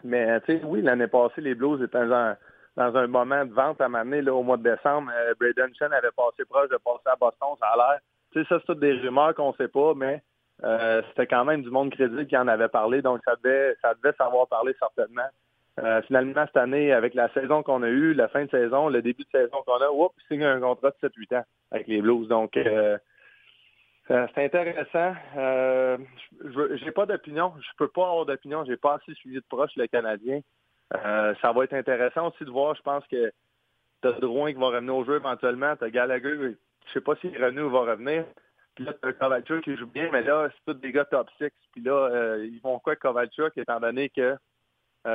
Mais, tu sais, oui, l'année passée, les Blues étaient dans, un moment de vente à m'amener au mois de décembre. Euh, Braden Chen avait passé proche de passer à Boston, ça a l'air. Tu sais, ça, c'est toutes des rumeurs qu'on sait pas, mais euh, c'était quand même du monde crédible qui en avait parlé, donc ça devait, ça devait savoir parler certainement. Euh, finalement, cette année, avec la saison qu'on a eue, la fin de saison, le début de saison qu'on a, oups, signe un contrat de 7-8 ans avec les Blues. Donc, euh, Euh, c'est intéressant. Euh, je n'ai pas d'opinion. Je peux pas avoir d'opinion. J'ai pas assez suivi de proche le Canadien. Euh, ça va être intéressant aussi de voir. Je pense que tu as Drouin qui va revenir au jeu éventuellement. Tu as Gallagher, je sais pas revenu ou va revenir. Puis là, tu Kovalchuk qui joue bien, mais là, c'est tous des gars top 6. Puis là, ils vont quoi Kovalchuk, étant donné que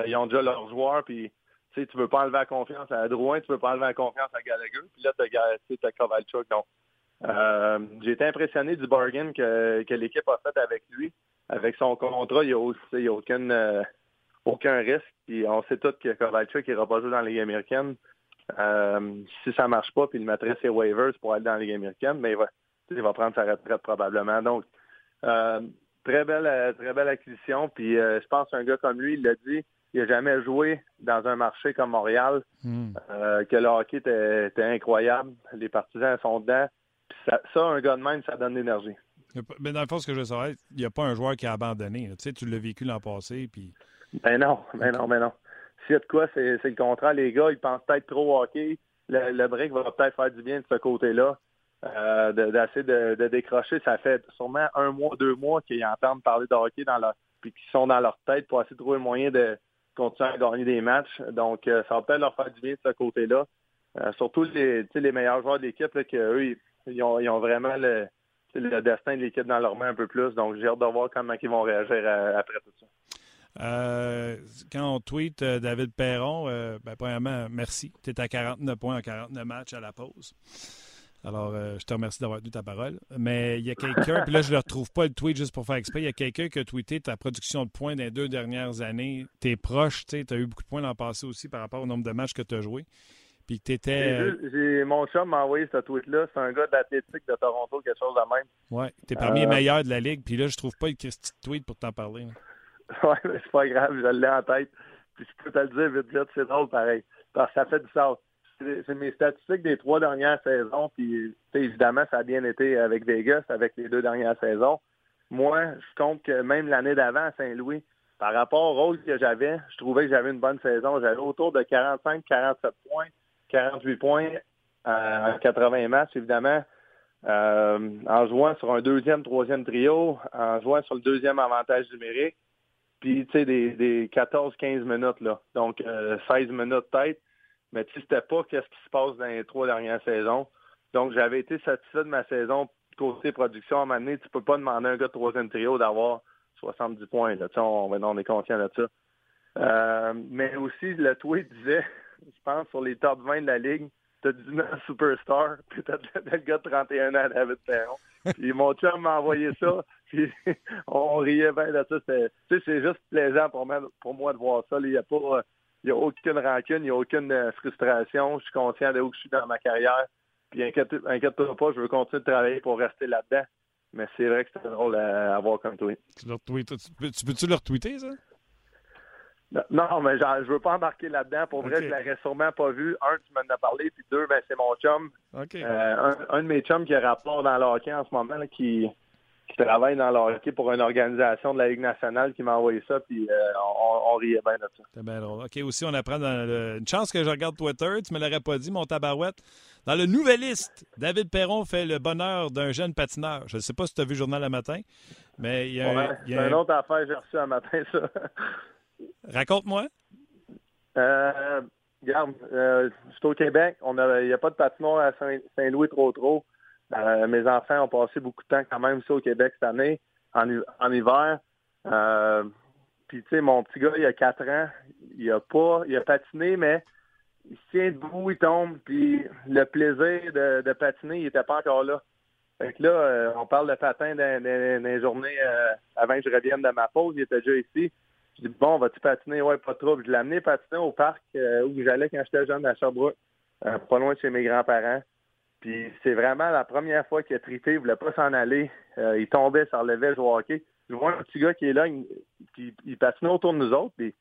ils ont déjà leurs joueurs, puis tu ne veux pas enlever la confiance à Drouin, tu veux pas enlever la confiance à Gallagher. Puis là, tu as. Donc, euh, j'ai été impressionné du bargain que, l'équipe a fait avec lui. Avec son contrat, il n'y a, a aucun, euh, aucun risque. Puis on sait tous que Kovalchuk n'ira pas jouer dans la Ligue américaine. Euh, si ça ne marche pas, puis il mettrait ses waivers pour aller dans la Ligue américaine, mais il va, il va prendre sa retraite probablement. Donc, très belle, très belle acquisition. Puis je pense qu'un gars comme lui, il l'a dit, il n'a jamais joué dans un marché comme Montréal, hmm. que le hockey était, était, incroyable. Les partisans sont dedans. Ça, un gars de même, ça donne de l'énergie. Mais dans le fond, ce que je veux savoir, il n'y a pas un joueur qui a abandonné. Tu sais, tu l'as vécu l'an passé. Puis... Ben non, ben non, ben non. S'il de quoi, c'est le contraire. Les gars, ils pensent peut-être trop hockey. Le, break va peut-être faire du bien de ce côté-là. Euh, d'essayer de, décrocher. Ça fait sûrement un mois, deux mois qu'ils entendent parler de hockey dans leur puis qu'ils sont dans leur tête pour essayer de trouver un moyen de continuer à gagner des matchs. Donc, euh, ça va peut-être leur faire du bien de ce côté-là. Euh, surtout les, meilleurs joueurs de l'équipe, qu'eux, ils, ils ont, vraiment le, destin de l'équipe dans leurs mains un peu plus. Donc, j'ai hâte de voir comment ils vont réagir après tout ça. Euh, quand on tweet euh, David Perron, euh, ben, premièrement, merci. Tu es à 49 points en 49 matchs à la pause. Alors, je te remercie d'avoir tenu ta parole. Mais il y a quelqu'un, puis là, je ne retrouve pas le tweet juste pour faire exprès. Il y a quelqu'un qui a tweeté ta production de points dans les deux dernières années. Tu es proche, tu as eu beaucoup de points l'an passé aussi par rapport au nombre de matchs que tu as joués. Puis que t'étais. J'ai, mon chum m'a envoyé ce tweet-là. C'est un gars d'athlétique de Toronto, quelque chose de même. Ouais, t'es parmi les euh, meilleurs de la ligue. Puis là, je trouve pas le petit tweet pour t'en parler. Ouais, mais c'est pas grave, je l'ai en tête. Puis je peux te le dire vite, vite, c'est drôle pareil. Parce que ça fait du sens. C'est mes statistiques des trois dernières saisons. Puis évidemment, ça a bien été avec Vegas, avec les deux dernières saisons. Moi, je compte que même l'année d'avant à Saint-Louis, par rapport au rôle que j'avais, je trouvais que j'avais une bonne saison. J'avais autour de 45-47 points 48 points en 80 matchs, évidemment, euh, en jouant sur un deuxième, troisième trio, en jouant sur le deuxième avantage numérique, puis, tu sais, des, 14-15 minutes, là. Donc, 16 euh, minutes tête. Mais, tu sais, pas qu'est-ce qui se passe dans les trois dernières saisons. Donc, j'avais été satisfait de ma saison côté production. À un moment donné, tu peux pas demander à un gars de troisième trio d'avoir 70 points, là. Tu sais, on, on est conscient de ça. Euh, mais aussi, le tweet disait je pense, sur les top 20 de la Ligue, t'as 19 superstars, puis t'as le gars de 31 ans, David Perron. Puis mon chum m'a envoyé ça, puis on riait bien de ça. C'est juste plaisant pour moi, de voir ça. Il n'y a pas... Il a aucune rancune, il n'y a aucune euh, frustration. Je suis conscient de où je suis dans ma carrière. Puis inquiète-toi pas, je veux continuer de travailler pour rester là-dedans. Mais c'est vrai que c'est drôle à, avoir comme tweet. Tu, tu peux-tu le retweeter, ça? Non, mais je veux pas embarquer là-dedans. Pour vrai, je l'aurais sûrement pas vu. Un, tu m'en as parlé, puis deux, ben, c'est mon chum. Euh, un, de mes chums qui a rapport dans le hockey en ce moment, qui, travaille dans le hockey pour une organisation de la Ligue nationale qui m'a envoyé ça, puis euh, on, riait bien de ça. C'est bien drôle. OK, aussi, on apprend dans une chance que je regarde Twitter, tu me l'aurais pas dit, mon tabarouette. Dans le Nouvelliste, David Perron fait le bonheur d'un jeune patineur. Je ne sais pas si tu as vu le journal le matin, mais il y a, il y a une autre affaire j'ai reçu un matin, ça. Raconte-moi. Euh, regarde, euh, je suis au Québec. Il n'y a pas de patinoire à Saint-Louis trop trop. Euh, mes enfants ont passé beaucoup de temps quand même ici au Québec cette année, en, hiver. Euh, puis tu sais, mon petit gars, il a 4 ans. Il a pas, il a patiné, mais il se tient debout, il tombe, puis le plaisir de, patiner, il n'était pas encore là. Fait que là, on parle de patin dans, les journées avant que je revienne de ma pause. Il était déjà ici. Je dis, bon, vas-tu patiner? Ouais, pas trop. Je l'ai amené patiner au parc euh, où j'allais quand j'étais jeune à Sherbrooke, euh, pas loin de chez mes grands-parents. Puis c'est vraiment la première fois qu'il a trité, il voulait pas s'en aller. Euh, il tombait, ça relevait, au hockey. Je vois un petit gars qui est là, qui il patinait autour de nous autres, puis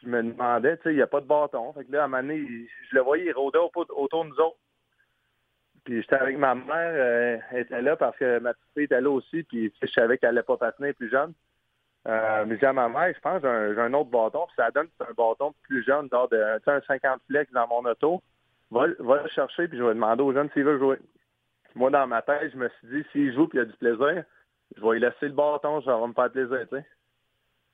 je me demandais, tu sais, il n'y a pas de bâton. Fait que là, à un moment donné, je le voyais, il rôdait autour de nous autres. Puis j'étais avec ma mère, elle était là parce que ma petite fille était là aussi, puis je savais qu'elle n'allait pas patiner plus jeune. Euh, mais j'ai à ma mère, je pense, j'ai un, autre bâton, puis ça donne un bâton plus jeune, genre de un 50 flex dans mon auto. Va, va le chercher, puis je vais demander aux jeunes s'ils veulent jouer. moi, dans ma tête, je me suis dit, s'il joue et il a du plaisir, je vais lui laisser le bâton, ça va me faire plaisir, tu sais.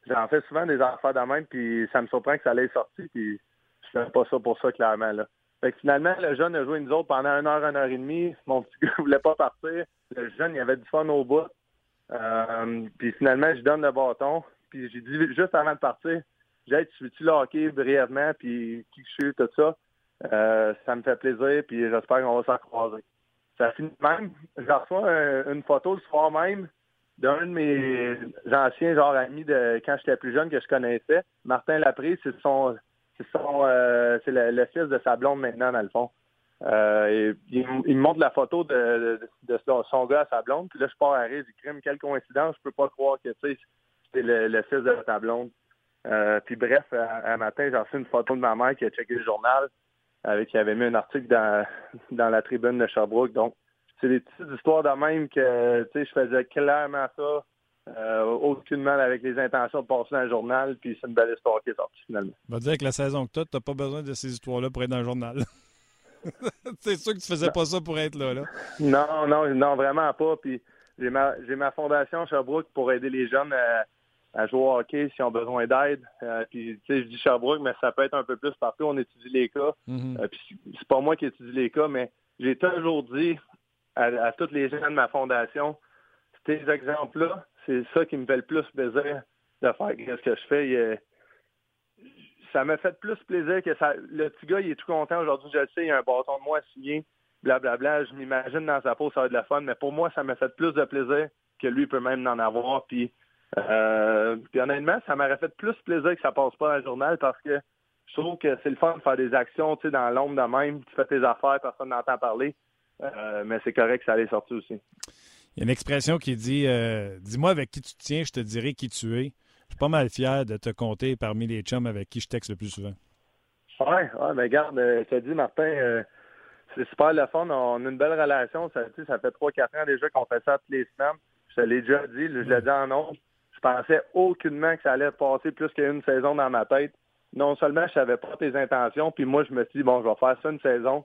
J'en fais souvent des affaires de même, puis ça me surprend que ça allait sortir, puis je fais pas ça pour ça, clairement, là. Fait que finalement, le jeune a joué nous autres pendant une heure, une heure et demie. Mon petit gars voulait pas partir. Le jeune, il avait du fun au bout. Euh, puis finalement, je donne le bâton. Puis j'ai dit juste avant de partir, j'ai tu veux-tu le brièvement, puis qui je suis, tout ça? Euh, ça me fait plaisir, puis j'espère qu'on va s'en croiser. Ça finit même. Je reçois une photo le soir même d'un de mes anciens genre amis de quand j'étais plus jeune que je connaissais. Martin Laprise, c'est son c'est son euh, c'est le, fils de sa blonde maintenant, dans le fond. Euh, il, me montre la photo de, son, gars à sa blonde. Puis là, je pars à rire, du crime, quelle coïncidence, je peux pas croire que c'est le, le fils de sa blonde. Euh, puis bref, un matin, j'ai reçu une photo de ma mère qui a checké le journal, avec qui avait mis un article dans, la tribune de Sherbrooke. Donc, c'est des petites histoires de même que je faisais clairement ça. Euh, aucune mal avec les intentions de passer dans le journal, puis c'est une belle histoire qui est sortie finalement. On va dire que la saison que tu n'as pas besoin de ces histoires-là pour être dans le journal. c'est sûr que tu faisais pas ça pour être là, là. Non, non, non, vraiment pas. Puis j'ai ma, j'ai ma fondation Sherbrooke pour aider les jeunes à, jouer au hockey s'ils ont besoin d'aide. Euh, puis tu sais, je dis Sherbrooke, mais ça peut être un peu plus partout. On étudie les cas. Mm-hmm. Euh, puis c'est pas moi qui étudie les cas, mais j'ai toujours dit à, à tous les gens de ma fondation, ces exemples-là, c'est ça qui me fait le plus plaisir de faire ce que je fais. Ça me fait plus plaisir que ça. Le petit gars, il est tout content aujourd'hui, je le sais, il a un bâton de moi signé, blablabla. Je m'imagine dans sa peau, ça va être de la fun, mais pour moi, ça me fait plus de plaisir que lui peut même en avoir. Puis, euh, puis honnêtement, ça m'aurait fait plus plaisir que ça passe pas dans le journal parce que je trouve que c'est le fun de faire des actions, tu sais, dans l'ombre de même. Tu fais tes affaires, personne n'entend parler. Euh, mais c'est correct que ça allait sortir aussi. Il y a une expression qui dit euh, Dis-moi avec qui tu te tiens, je te dirai qui tu es. Pas mal fier de te compter parmi les chums avec qui je texte le plus souvent. Oui, ouais, mais regarde, euh, je te dis, Martin, euh, c'est super le fun. On a une belle relation. Ça, ça fait 3-4 ans déjà qu'on fait ça toutes les semaines. Je te l'ai déjà dit, je l'ai dit en nom. Je pensais aucunement que ça allait passer plus qu'une saison dans ma tête. Non seulement je savais pas tes intentions, puis moi, je me suis dit, bon, je vais faire ça une saison.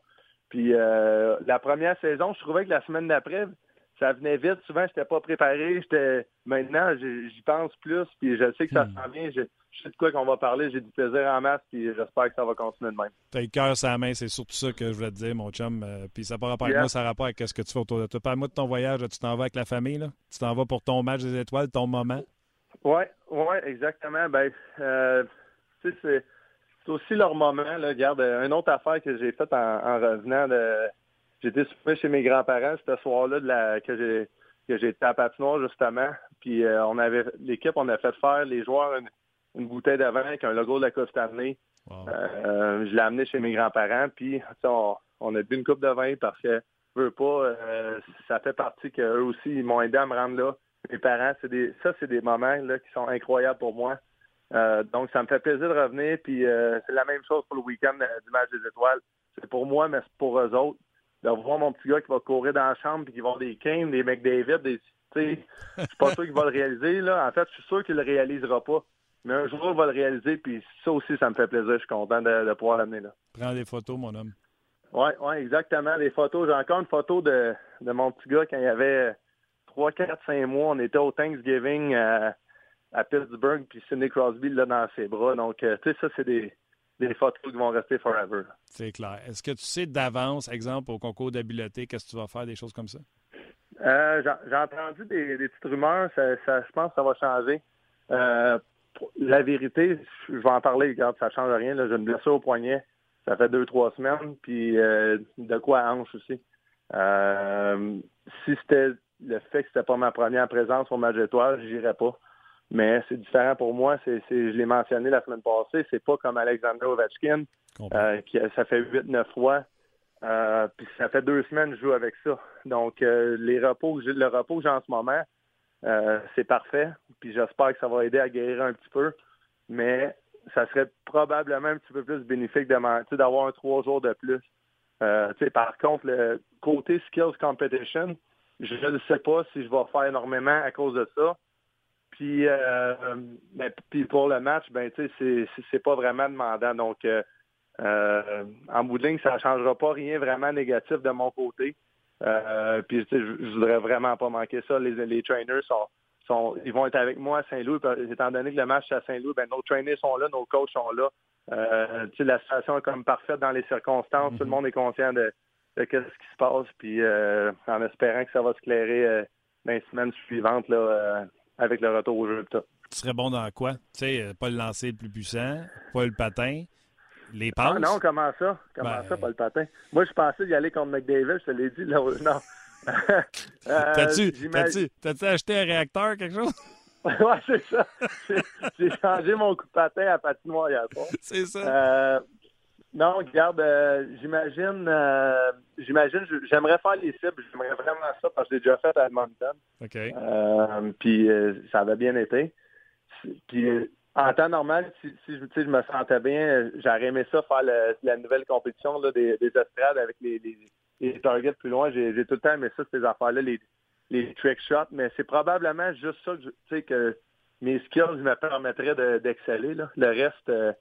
Puis la première saison, je trouvais que la semaine d'après, ça venait vite. Souvent, je n'étais pas préparé. J'étais maintenant, j'y pense plus, puis je sais que ça hmm. s'en vient. Je, sais de quoi qu'on va parler. J'ai du plaisir en masse, puis j'espère que ça va continuer de même. T'as le cœur sur la main, c'est surtout ça que je voulais te dire, mon chum. Euh, puis ça n'a pas rapport avec moi, ça a rapport avec ce que tu fais autour de toi. Parle-moi de ton voyage. Tu t'en vas avec la famille, là? Tu t'en vas pour ton match des étoiles, ton moment? Oui, oui, exactement. Ben, euh, c'est aussi leur moment. Là. Regarde, une autre affaire que j'ai faite en revenant de J'étais souper chez mes grands-parents ce soir-là de la, que j'ai que j'étais à patinoire justement. Puis euh, on avait l'équipe, on a fait faire les joueurs une, bouteille de vin avec un logo de la Coupe Stanley. Euh, je l'ai amené chez mes grands-parents, puis on, a bu une coupe de vin parce que veux pas, euh, ça fait partie qu'eux aussi, ils m'ont aidé à me rendre là. Mes parents, c'est des ça, c'est des moments là, qui sont incroyables pour moi. donc, ça me fait plaisir de revenir. Puis c'est la même chose pour le week-end du match des étoiles. C'est pour moi, mais c'est pour eux autres de voir mon petit gars qui va courir dans la chambre et qui va avoir des Kane, des McDavid, des. Je suis pas sûr qu'il va le réaliser. Là. En fait, je suis sûr qu'il le réalisera pas. Mais un jour, il va le réaliser, puis ça aussi, ça me fait plaisir. Je suis content de, pouvoir l'amener là. Prends des photos, mon homme. Oui, ouais, exactement. Les photos. J'ai encore une photo de, de mon petit gars quand il avait 3, 4, 5 mois. On était au Thanksgiving à, à Pittsburgh, puis Sidney Crosby là dans ses bras. Donc, euh, tu sais, ça, c'est des, des photos qui vont rester forever. C'est clair. Est-ce que tu sais d'avance, exemple, au concours d'habileté, qu'est-ce que tu vas faire, des choses comme ça? Euh, j'ai entendu des, petites rumeurs. Ça, je pense que ça va changer. Euh, la vérité, je vais en parler. Regarde, ça change rien. J'ai une blessure au poignet. Ça fait deux, trois semaines. Puis euh, de quoi à hanche aussi. si c'était le fait que c'était pas ma première présence au match étoile, j'irais pas. Mais c'est différent pour moi. C'est, je l'ai mentionné la semaine passée. C'est pas comme Alexander Ovechkin, euh, qui ça fait 8-9 fois. Euh, puis ça fait deux semaines que je joue avec ça. Donc euh, les repos, le repos que j'ai en ce moment, c'est parfait. Puis j'espère que ça va aider à guérir un petit peu. Mais ça serait probablement un petit peu plus bénéfique d'avoir un trois jours de plus. par contre, le côté skills competition, je ne sais pas si je vais faire énormément à cause de ça. Puis, euh, ben, puis pour le match, ben, tu sais, c'est pas vraiment demandant. Donc, euh, euh, en bout de ligne, ça ne changera pas rien vraiment négatif de mon côté. Euh, puis je, voudrais vraiment pas manquer ça. Les, les trainers sont, sont, ils vont être avec moi à Saint-Louis. Étant donné que le match est à Saint-Louis, ben, nos trainers sont là, nos coachs sont là. Euh, la situation est comme parfaite dans les circonstances. Tout le monde est conscient de, de ce qui se passe. Puis euh, en espérant que ça va se clairer dans les semaines suivantes là, avec le retour au jeu. Tu serais bon dans quoi? Tu sais, pas le lancer le plus puissant, pas le patin. Les passes? Ah non, comment ça? Comment Ben- ça, pas le patin? Moi, je pensais y aller contre McDavid, je te l'ai dit. Là, non. Euh, T'as-tu acheté un réacteur, quelque chose? ouais, c'est ça. J'ai- J'ai changé mon coup de patin à patinoire hier soir. C'est ça. Euh, non, regarde, euh, j'imagine, euh, j'imagine, j'aimerais faire les cibles, j'aimerais vraiment ça parce que j'ai déjà fait à Edmonton. OK. Euh, puis euh, ça avait bien été. Puis en temps normal, si, si je, me sentais bien, j'aurais aimé ça faire le- la nouvelle compétition là, des, des estrades avec les, les, les targets plus loin. J'ai j'ai tout le temps aimé ça, ces affaires-là, les, les trick shots, mais c'est probablement juste ça que, je- tu sais, que mes skills me permettraient de- d'exceller. là. le reste, euh,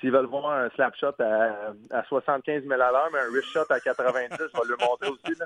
s'ils veulent voir un slap shot à, à 75 000 à l'heure, mais un wrist shot à 90, je vais le montrer aussi.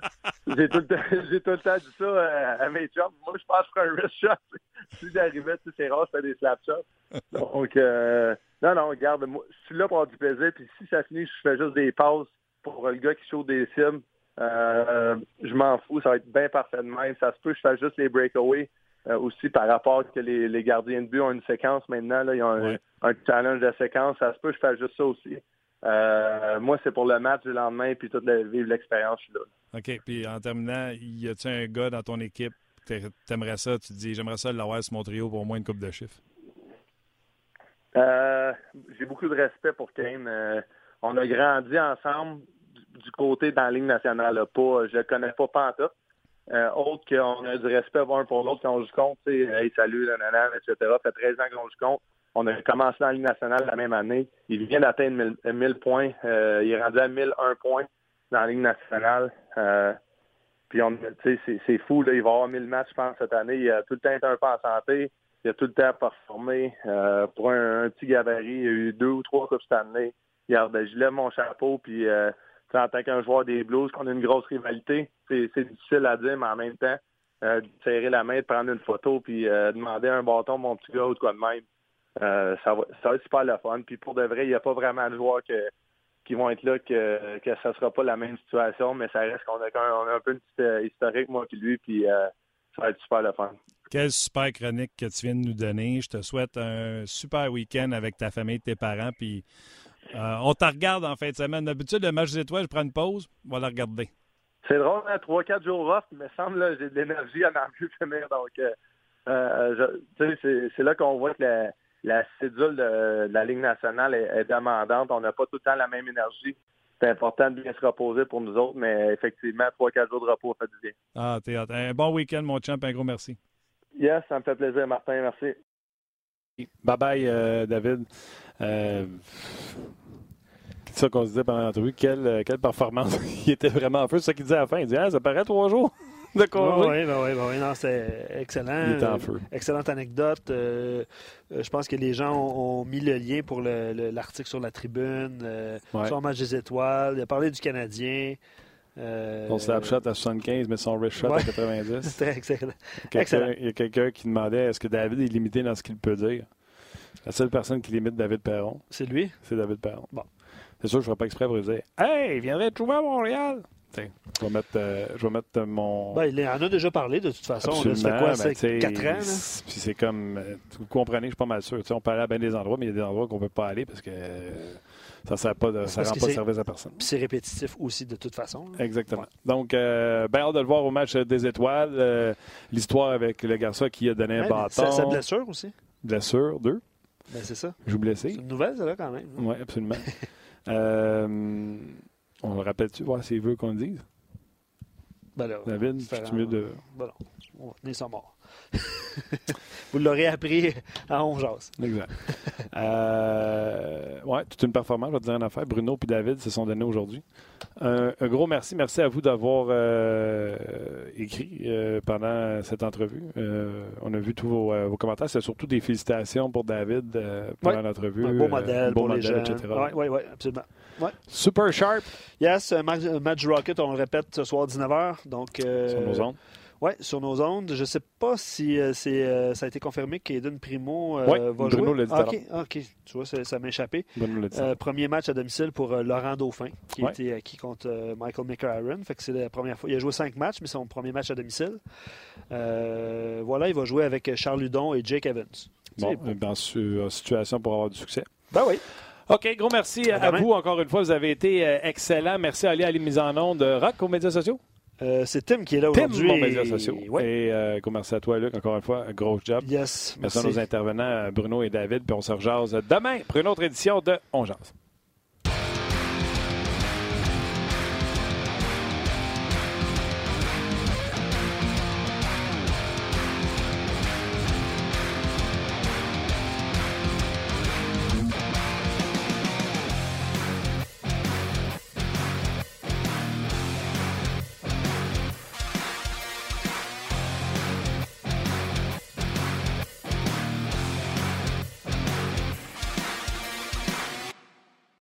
J'ai tout, le temps- j'ai tout le temps dit ça euh, à mes chums. Moi, je pense que un wrist shot, si j'arrivais, tu sais, c'est rare, fais des slap shots. Donc, euh, non, non, regarde, moi, je suis là pour avoir du plaisir. Puis si ça finit, je fais juste des passes pour le gars qui chauffe des cibles. Euh, je m'en fous, ça va être bien parfait de même. Ça se peut, je fais juste les breakaways euh, aussi par rapport que les, les gardiens de but ont une séquence maintenant. Là, ils ont un, Ouais. un challenge de séquence. Ça se peut, je fais juste ça aussi. Euh, moi, c'est pour le match du lendemain puis toute la, vivre l'expérience. Je suis là. OK. Puis en terminant, y a-tu un gars dans ton équipe, t'a- t'aimerais ça, tu te dis, j'aimerais ça l'avoir sur mon trio pour au moins une coupe de chiffres? Euh, J'ai beaucoup de respect pour Kane. On a grandi ensemble du, côté dans la Ligue nationale. là. Pas, je le connais pas pantoute. Euh, autre qu'on a du respect un pour l'autre quand on joue contre. tu sais, Hey, salut, nanana, etc. Ça fait 13 ans qu'on joue contre. On a commencé dans la Ligue nationale la même année. Il vient d'atteindre 1000, 1000 points. Euh, il est rendu à 1001 points dans la Ligue nationale. Euh, puis c'est, fou, il va avoir 1000 matchs, je pense, cette année. Il a tout le temps été un peu en santé. Il a tout le temps performé. Euh, pour un, petit gabarit, il y a eu deux ou trois Coupes Stanley. Regarde, ben, je lève mon chapeau, puis euh, en tant qu'un joueur des Blues, qu'on a une grosse rivalité, c'est, difficile à dire, mais en même temps, euh, serrer la main, de prendre une photo, puis euh, demander un bâton, mon petit gars, ou quoi de même, euh, ça, va, ça être super le fun. Puis pour de vrai, il n'y a pas vraiment de joueurs qui vont être là que, que ça sera pas la même situation, mais ça reste qu'on a, a un peu une petite historique, moi puis lui, puis ça va être super le fun. Quelle super chronique que tu viens de nous donner. Je te souhaite un super week-end avec ta famille, tes parents. Puis euh, on te regarde en fin de semaine. D'habitude, le match des étoiles, je prends une pause. On va la regarder. C'est drôle, hein, 3-4 jours off, il me semble là, j'ai de l'énergie à n'en plus finir. Donc, euh, euh, c'est, là qu'on voit que la, la cédule de, de la Ligue nationale est, est demandante. On n'a pas tout le temps la même énergie. C'est important de bien se reposer pour nous autres, mais effectivement, 3-4 jours de repos, ça fait du bien. Ah, t'es hot. Un bon week-end, mon champ. Un gros merci. Yes, ça me fait plaisir, Martin. Merci. Bye bye, euh, David. Euh, c'est ça qu'on se disait pendant l'entrevue. Quelle, euh, quelle performance. il était vraiment en feu. C'est ça qu'il disait à la fin. Il disait ah, ça paraît trois jours de congé. Oui, oui, oui, non, c'est excellent. Il était en feu. Excellente anecdote. Euh, euh, je pense que les gens ont, ont mis le lien pour le- le- l'article sur la tribune, euh, Ouais. son match des étoiles. Il a parlé du Canadien. Euh, Son snapshot à 75, mais son wrist shot Ouais. à 90. C'était excellent. Excellent. Il y a quelqu'un qui demandait est-ce que David est limité dans ce qu'il peut dire? La seule personne qui limite David Perron, C'est lui? c'est David Perron. Bon. C'est sûr, je ne ferai pas exprès pour lui dire Hey, viendrais jouer à Montréal. T'sais, Je vais mettre, euh, je vais mettre mon. Ben, il en a déjà parlé de toute façon. Ça fait quoi, c'est t'sais, 4 ans? c'est- Puis c'est comme. euh, Vous comprenez, je suis pas mal sûr. T'sais, on peut aller à bien des endroits, mais il y a des endroits qu'on ne peut pas aller parce que ça sert pas de, ça rend pas c'est- service à personne. Puis c'est répétitif aussi de toute façon. là. Exactement. Donc, euh, ben hâte de le voir au match des étoiles. Euh, L'histoire avec le garçon qui a donné un Ouais, bâton. sa, sa blessure aussi. Blessure, deux. Ben, c'est ça. Joue blessé. C'est une nouvelle, ça, là, quand même. Oui, absolument. euh, on le rappelle-tu, voir s'il veut qu'on le dise? Ben là, David, c'est mieux de. Ben non, on va tenir ça mort. Vous l'aurez appris à Ongeas. Exact. euh, ouais, toute une performance, je vais te dire une affaire. Bruno et David se sont donnés aujourd'hui. Un, un, gros merci. Merci à vous d'avoir euh, écrit euh, pendant cette entrevue. Euh, on a vu tous vos, vos commentaires. C'est surtout des félicitations pour David pendant ouais. l'entrevue. Un beau modèle beau pour modèle, les gens. etc. Oui, oui, oui, absolument. Ouais. Super sharp. Yes, match, match Rocket, on le répète ce soir 19h. Donc, Sur nos ondes. Oui, sur nos ondes. Je ne sais pas si euh, c'est, euh, ça a été confirmé qu'Eden Primo euh, ouais, va Bruno jouer. l'a dit ah, OK, OK. Tu vois, ça, ça m'a échappé. Premier match à domicile pour Laurent Dauphin, qui ouais. a été acquis contre Michael McAaron. Fait que c'est la première fois. Il a joué cinq matchs, mais c'est son premier match à domicile. voilà, il va jouer avec Charles Ludon et Jake Evans. Bon, dans une situation pour avoir du succès. Ben oui. OK, gros merci à, à vous encore une fois. Vous avez été excellent. Merci à Ali à la mise en onde de Rock aux médias sociaux. Euh, c'est Tim qui est là Tim, aujourd'hui. mon médias sociaux. Ouais. Et euh, merci à toi, Luc, encore une fois. Gros job. Yes. Merci, merci à nos intervenants, Bruno et David. Puis on se rejase demain pour une autre édition de On Jase.